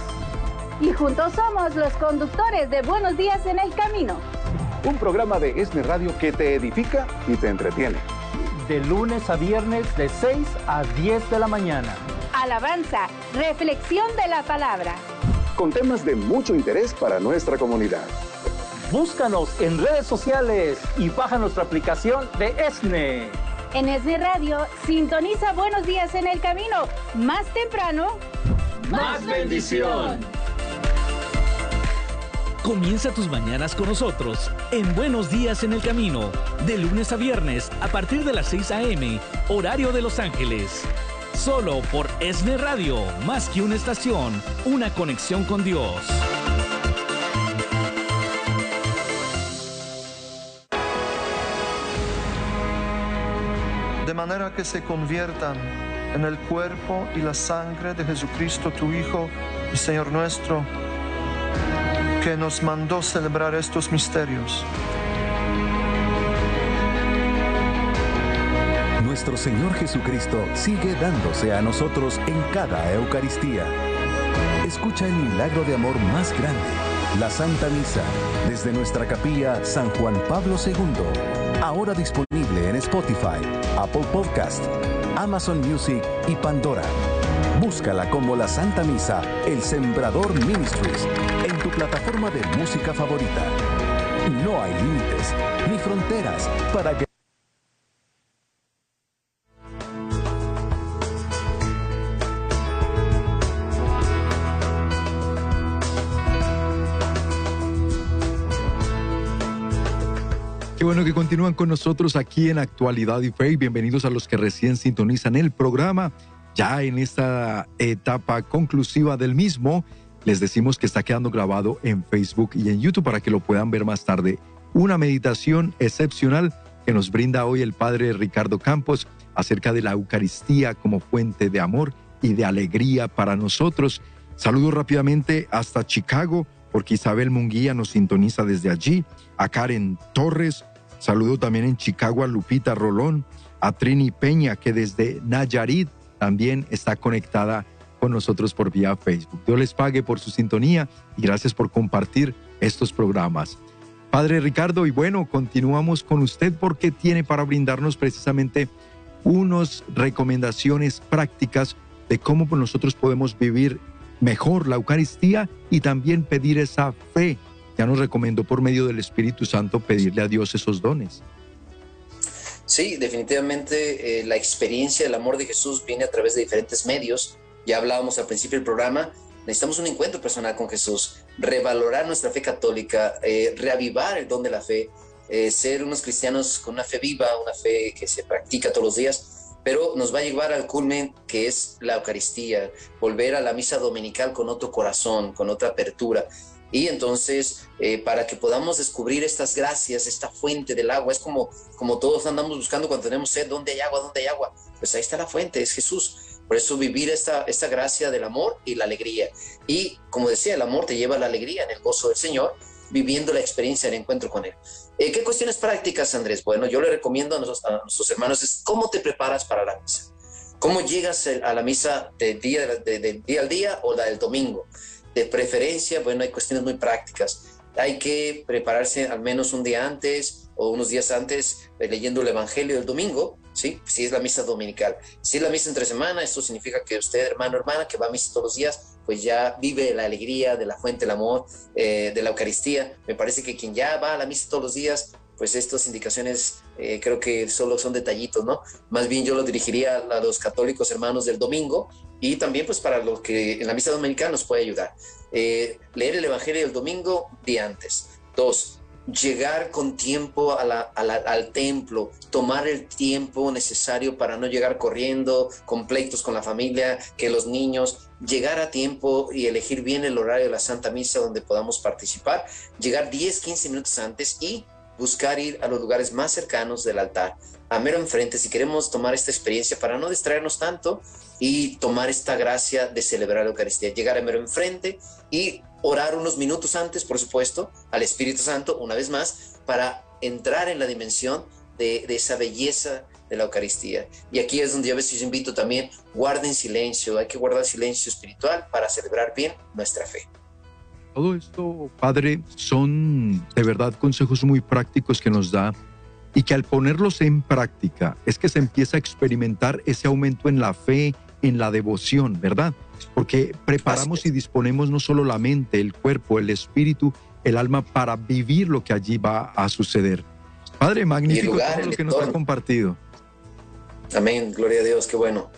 D: Y juntos somos los conductores de Buenos Días en el Camino
E: un programa de ESNE Radio que te edifica y te entretiene.
F: De lunes a viernes de 6 a 10 de la mañana.
D: Alabanza, reflexión de la palabra.
E: Con temas de mucho interés para nuestra comunidad.
F: Búscanos en redes sociales y baja nuestra aplicación de ESNE.
D: En ESNE Radio, sintoniza Buenos Días en el Camino. Más temprano,
G: más bendición. Comienza tus mañanas con nosotros en Buenos Días en el Camino, de lunes a viernes a partir de las 6 a.m., horario de Los Ángeles. Solo por ESNE Radio, más que una estación, una conexión con Dios.
H: De manera que se conviertan en el cuerpo y la sangre de Jesucristo, tu Hijo y Señor nuestro que nos mandó celebrar estos misterios.
I: Nuestro Señor Jesucristo sigue dándose a nosotros en cada Eucaristía. Escucha el milagro de amor más grande, la Santa Misa, desde nuestra capilla San Juan Pablo II, ahora disponible en Spotify, Apple Podcast, Amazon Music y Pandora. Búscala como la Santa Misa, el Sembrador Ministries, en tu plataforma de música favorita. No hay límites ni fronteras para que...
B: Qué bueno que continúan con nosotros aquí en Actualidad y Fe. Bienvenidos a los que recién sintonizan el programa. Ya en esta etapa conclusiva del mismo, les decimos que está quedando grabado en Facebook y en YouTube para que lo puedan ver más tarde. Una meditación excepcional que nos brinda hoy el Padre Ricardo Campos acerca de la Eucaristía como fuente de amor y de alegría para nosotros. Saludo rápidamente hasta Chicago, porque Isabel Munguía nos sintoniza desde allí, a Karen Torres, saludo también en Chicago a Lupita Rolón, a Trini Peña, que desde Nayarit también está conectada con nosotros por vía Facebook. Dios les pague por su sintonía y gracias por compartir estos programas. Padre Ricardo, y bueno, continuamos con usted porque tiene para brindarnos precisamente unas recomendaciones prácticas de cómo nosotros podemos vivir mejor la Eucaristía y también pedir esa fe. Ya nos recomendó por medio del Espíritu Santo pedirle a Dios esos dones.
C: Sí, definitivamente eh, la experiencia del amor de Jesús viene a través de diferentes medios. Ya hablábamos al principio del programa, necesitamos un encuentro personal con Jesús, revalorar nuestra fe católica, eh, reavivar el don de la fe, eh, ser unos cristianos con una fe viva, una fe que se practica todos los días pero nos va a llevar al culmen que es la Eucaristía, volver a la misa dominical con otro corazón, con otra apertura. Y entonces, eh, para que podamos descubrir estas gracias, esta fuente del agua, es como, como todos andamos buscando cuando tenemos sed, ¿dónde hay agua? ¿Dónde hay agua? Pues ahí está la fuente, es Jesús. Por eso vivir esta, esta gracia del amor y la alegría. Y como decía, el amor te lleva a la alegría en el gozo del Señor, viviendo la experiencia del encuentro con Él. Eh, ¿Qué cuestiones prácticas, Andrés? Bueno, yo le recomiendo a nuestros, hermanos es cómo te preparas para la misa. ¿Cómo llegas a la misa del día, de, día al día o la del domingo? De preferencia, bueno, hay cuestiones muy prácticas. Hay que prepararse al menos un día antes o unos días antes eh, leyendo el Evangelio del domingo, ¿sí? Si es la misa dominical. Si es la misa entre semana, esto significa que usted, hermano, hermana, que va a misa todos los días, pues ya vive la alegría de la fuente del amor, eh, de la Eucaristía. Me parece que quien ya va a la misa todos los días, pues estas indicaciones eh, creo que solo son detallitos, ¿no? Más bien yo lo dirigiría a los católicos hermanos del domingo y también pues para los que en la misa dominicana nos puede ayudar. Eh, leer el Evangelio del domingo día antes. Dos, llegar con tiempo al templo, tomar el tiempo necesario para no llegar corriendo, con pleitos con la familia, que los niños, llegar a tiempo y elegir bien el horario de la Santa Misa donde podamos participar, llegar 10, 15 minutos antes y buscar ir a los lugares más cercanos del altar, a mero enfrente, si queremos tomar esta experiencia para no distraernos tanto y tomar esta gracia de celebrar la Eucaristía, llegar a mero enfrente y orar unos minutos antes, por supuesto, al Espíritu Santo, una vez más, para entrar en la dimensión de, esa belleza de la Eucaristía. Y aquí es donde a veces invito también, guarden silencio, hay que guardar silencio espiritual para celebrar bien nuestra fe.
B: Todo esto, Padre, son de verdad consejos muy prácticos que nos da y que al ponerlos en práctica es que se empieza a experimentar ese aumento en la fe, en la devoción, ¿verdad? Porque preparamos y disponemos no solo la mente, el cuerpo, el espíritu, el alma para vivir lo que allí va a suceder. Padre, magnífico todo lo que nos ha compartido.
C: Amén, gloria a Dios, qué bueno.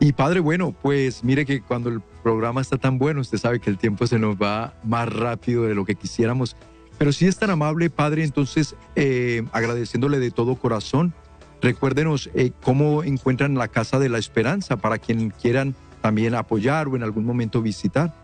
B: Y Padre, bueno, pues mire que cuando el programa está tan bueno, usted sabe que el tiempo se nos va más rápido de lo que quisiéramos. Pero si es tan amable, Padre, entonces eh, agradeciéndole de todo corazón Recuérdenos eh, cómo encuentran la Casa de la Esperanza para quien quieran también apoyar o en algún momento visitar.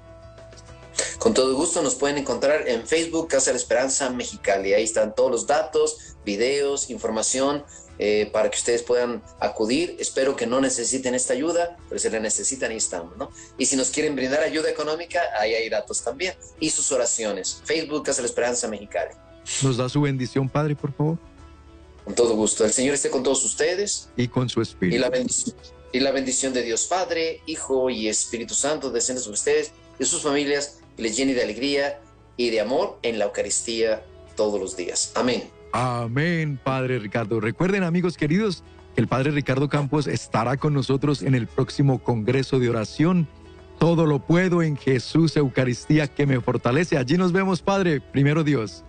C: Con todo gusto nos pueden encontrar en Facebook Casa de la Esperanza Mexicali. Ahí están todos los datos, videos, información eh, para que ustedes puedan acudir. Espero que no necesiten esta ayuda, pero si la necesitan, ahí estamos, ¿no? Y si nos quieren brindar ayuda económica, ahí hay datos también. Y sus oraciones. Facebook Casa de la Esperanza Mexicali.
B: ¿Nos da su bendición, Padre, por favor?
C: Con todo gusto. El Señor esté con todos ustedes.
B: Y con su Espíritu.
C: Y la bendición, y la bendición de Dios Padre, Hijo y Espíritu Santo descienda sobre ustedes y sus familias y les llene de alegría y de amor en la Eucaristía todos los días. Amén.
B: Amén, Padre Ricardo. Recuerden, amigos queridos, que el Padre Ricardo Campos estará con nosotros en el próximo Congreso de Oración. Todo lo puedo en Jesús Eucaristía que me fortalece. Allí nos vemos, Padre. Primero Dios.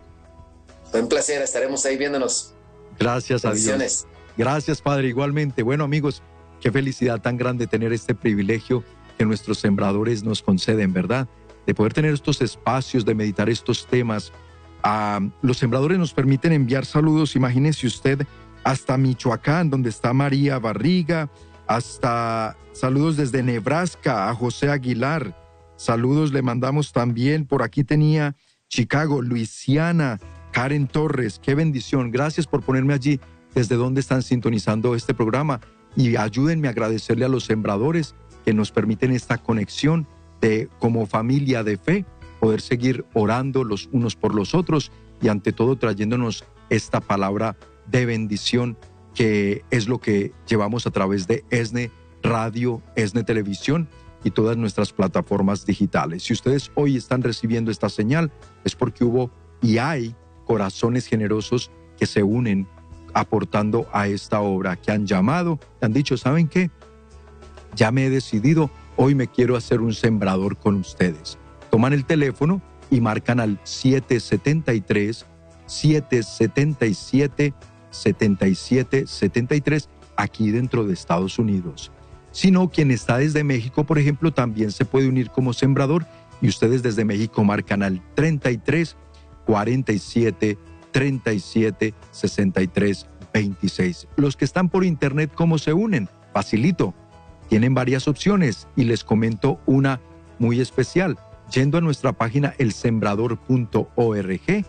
C: Un placer, estaremos ahí viéndonos.
B: Gracias a Dios. Gracias, Padre. Igualmente, bueno, amigos, qué felicidad tan grande tener este privilegio que nuestros sembradores nos conceden, ¿verdad? De poder tener estos espacios, de meditar estos temas. Ah, los sembradores nos permiten enviar saludos, imagínese usted, hasta Michoacán, donde está María Barriga, hasta saludos desde Nebraska a José Aguilar. Saludos le mandamos también, por aquí tenía Chicago, Luisiana, Karen Torres, qué bendición. Gracias por ponerme allí desde donde están sintonizando este programa y ayúdenme a agradecerle a los sembradores que nos permiten esta conexión de como familia de fe, poder seguir orando los unos por los otros y ante todo trayéndonos esta palabra de bendición que es lo que llevamos a través de ESNE Radio, ESNE Televisión y todas nuestras plataformas digitales. Si ustedes hoy están recibiendo esta señal es porque hubo y hay corazones generosos que se unen aportando a esta obra, que han llamado, han dicho, ¿saben qué? Ya me he decidido, hoy me quiero hacer un sembrador con ustedes. Toman el teléfono y marcan al 773 777 7773 aquí dentro de Estados Unidos. Sino quien está desde México, por ejemplo, también se puede unir como sembrador y ustedes desde México marcan al 33 47 37 63 26. Los que están por internet, ¿cómo se unen? Facilito. Tienen varias opciones y les comento una muy especial. Yendo a nuestra página elsembrador.org,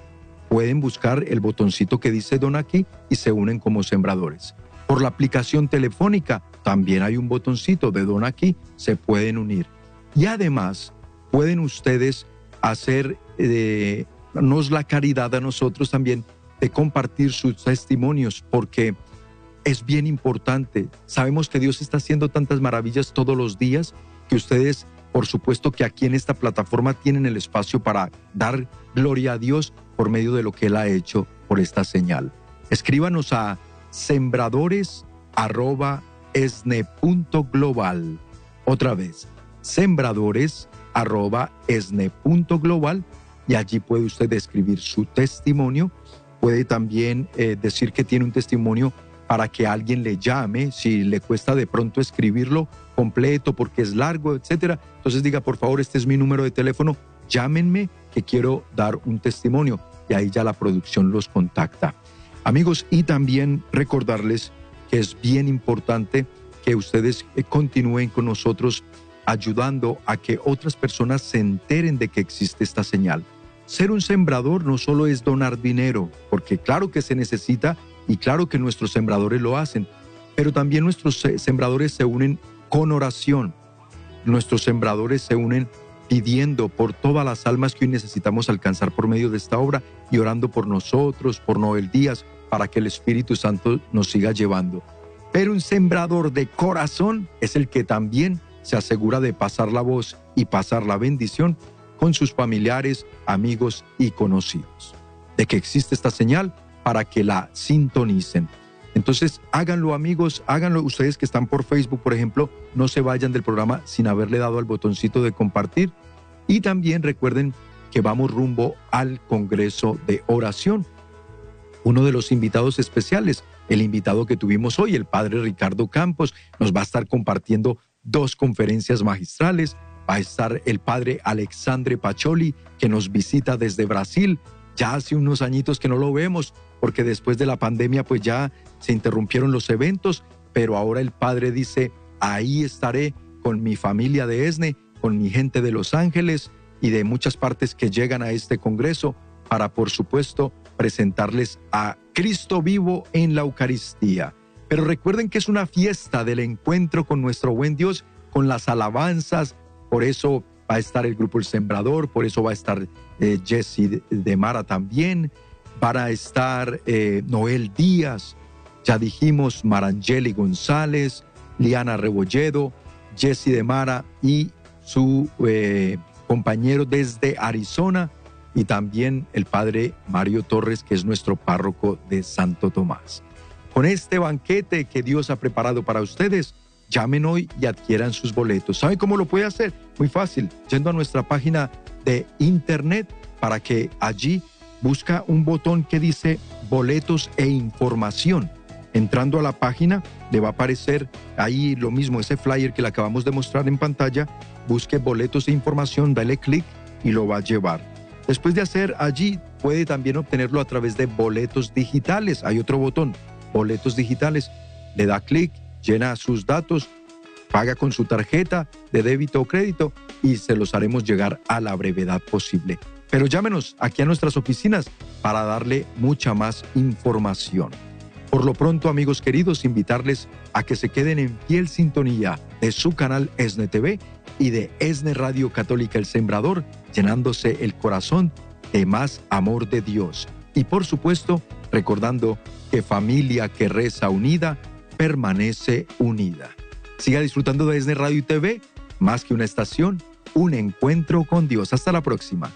B: pueden buscar el botoncito que dice Don aquí y se unen como sembradores. Por la aplicación telefónica también hay un botoncito de Don aquí, se pueden unir. Y además pueden ustedes hacer, eh, la caridad a nosotros también de compartir sus testimonios, porque es bien importante. Sabemos que Dios está haciendo tantas maravillas todos los días que ustedes, por supuesto que aquí en esta plataforma tienen el espacio para dar gloria a Dios por medio de lo que Él ha hecho por esta señal. Escríbanos a sembradores.esne.global. Otra vez, sembradores.esne.global y allí puede usted escribir su testimonio. Puede también eh, decir que tiene un testimonio para que alguien le llame, si le cuesta de pronto escribirlo completo porque es largo, etcétera. Entonces diga, por favor, este es mi número de teléfono, llámenme que quiero dar un testimonio y ahí ya la producción los contacta. Amigos, y también recordarles que es bien importante que ustedes eh, continúen con nosotros ayudando a que otras personas se enteren de que existe esta señal. Ser un sembrador no solo es donar dinero, porque claro que se necesita y claro que nuestros sembradores lo hacen, pero también nuestros sembradores se unen con oración. Nuestros sembradores se unen pidiendo por todas las almas que hoy necesitamos alcanzar por medio de esta obra y orando por nosotros, por Noel Díaz, para que el Espíritu Santo nos siga llevando. Pero un sembrador de corazón es el que también se asegura de pasar la voz y pasar la bendición con sus familiares, amigos y conocidos. De que existe esta señal, para que la sintonicen. Entonces, háganlo amigos, háganlo ustedes que están por Facebook, por ejemplo, no se vayan del programa sin haberle dado al botoncito de compartir. Y también recuerden que vamos rumbo al Congreso de Oración. Uno de los invitados especiales, el invitado que tuvimos hoy, el padre Ricardo Campos, nos va a estar compartiendo dos conferencias magistrales. Va a estar el padre Alexandre Pacholi, que nos visita desde Brasil. Ya hace unos añitos que no lo vemos, porque después de la pandemia pues ya se interrumpieron los eventos, pero ahora el Padre dice, ahí estaré con mi familia de ESNE, con mi gente de Los Ángeles y de muchas partes que llegan a este Congreso para, por supuesto, presentarles a Cristo vivo en la Eucaristía. Pero recuerden que es una fiesta del encuentro con nuestro buen Dios, con las alabanzas, por eso va a estar el grupo El Sembrador, por eso va a estar eh, Jesse de Mara también, para estar eh, Noel Díaz, ya dijimos Marangeli González, Liana Rebolledo, Jesse de Mara y su eh, compañero desde Arizona y también el padre Mario Torres, que es nuestro párroco de Santo Tomás. Con este banquete que Dios ha preparado para ustedes, llamen hoy y adquieran sus boletos. ¿Saben cómo lo puede hacer? Muy fácil, yendo a nuestra página de internet para que allí busca un botón que dice boletos e información. Entrando a la página, le va a aparecer ahí lo mismo, ese flyer que le acabamos de mostrar en pantalla. Busque boletos e información, dale clic y lo va a llevar. Después de hacer allí, puede también obtenerlo a través de boletos digitales. Hay otro botón, boletos digitales. Le da clic, llena sus datos, paga con su tarjeta de débito o crédito y se los haremos llegar a la brevedad posible. Pero llámenos aquí a nuestras oficinas para darle mucha más información. Por lo pronto, amigos queridos, invitarles a que se queden en fiel sintonía de su canal ESNE y de ESNE Radio Católica El Sembrador, llenándose el corazón de más amor de Dios. Y por supuesto, recordando que familia que reza unida permanece unida. Siga disfrutando de ESNE Radio y TV, más que una estación, un encuentro con Dios. Hasta la próxima.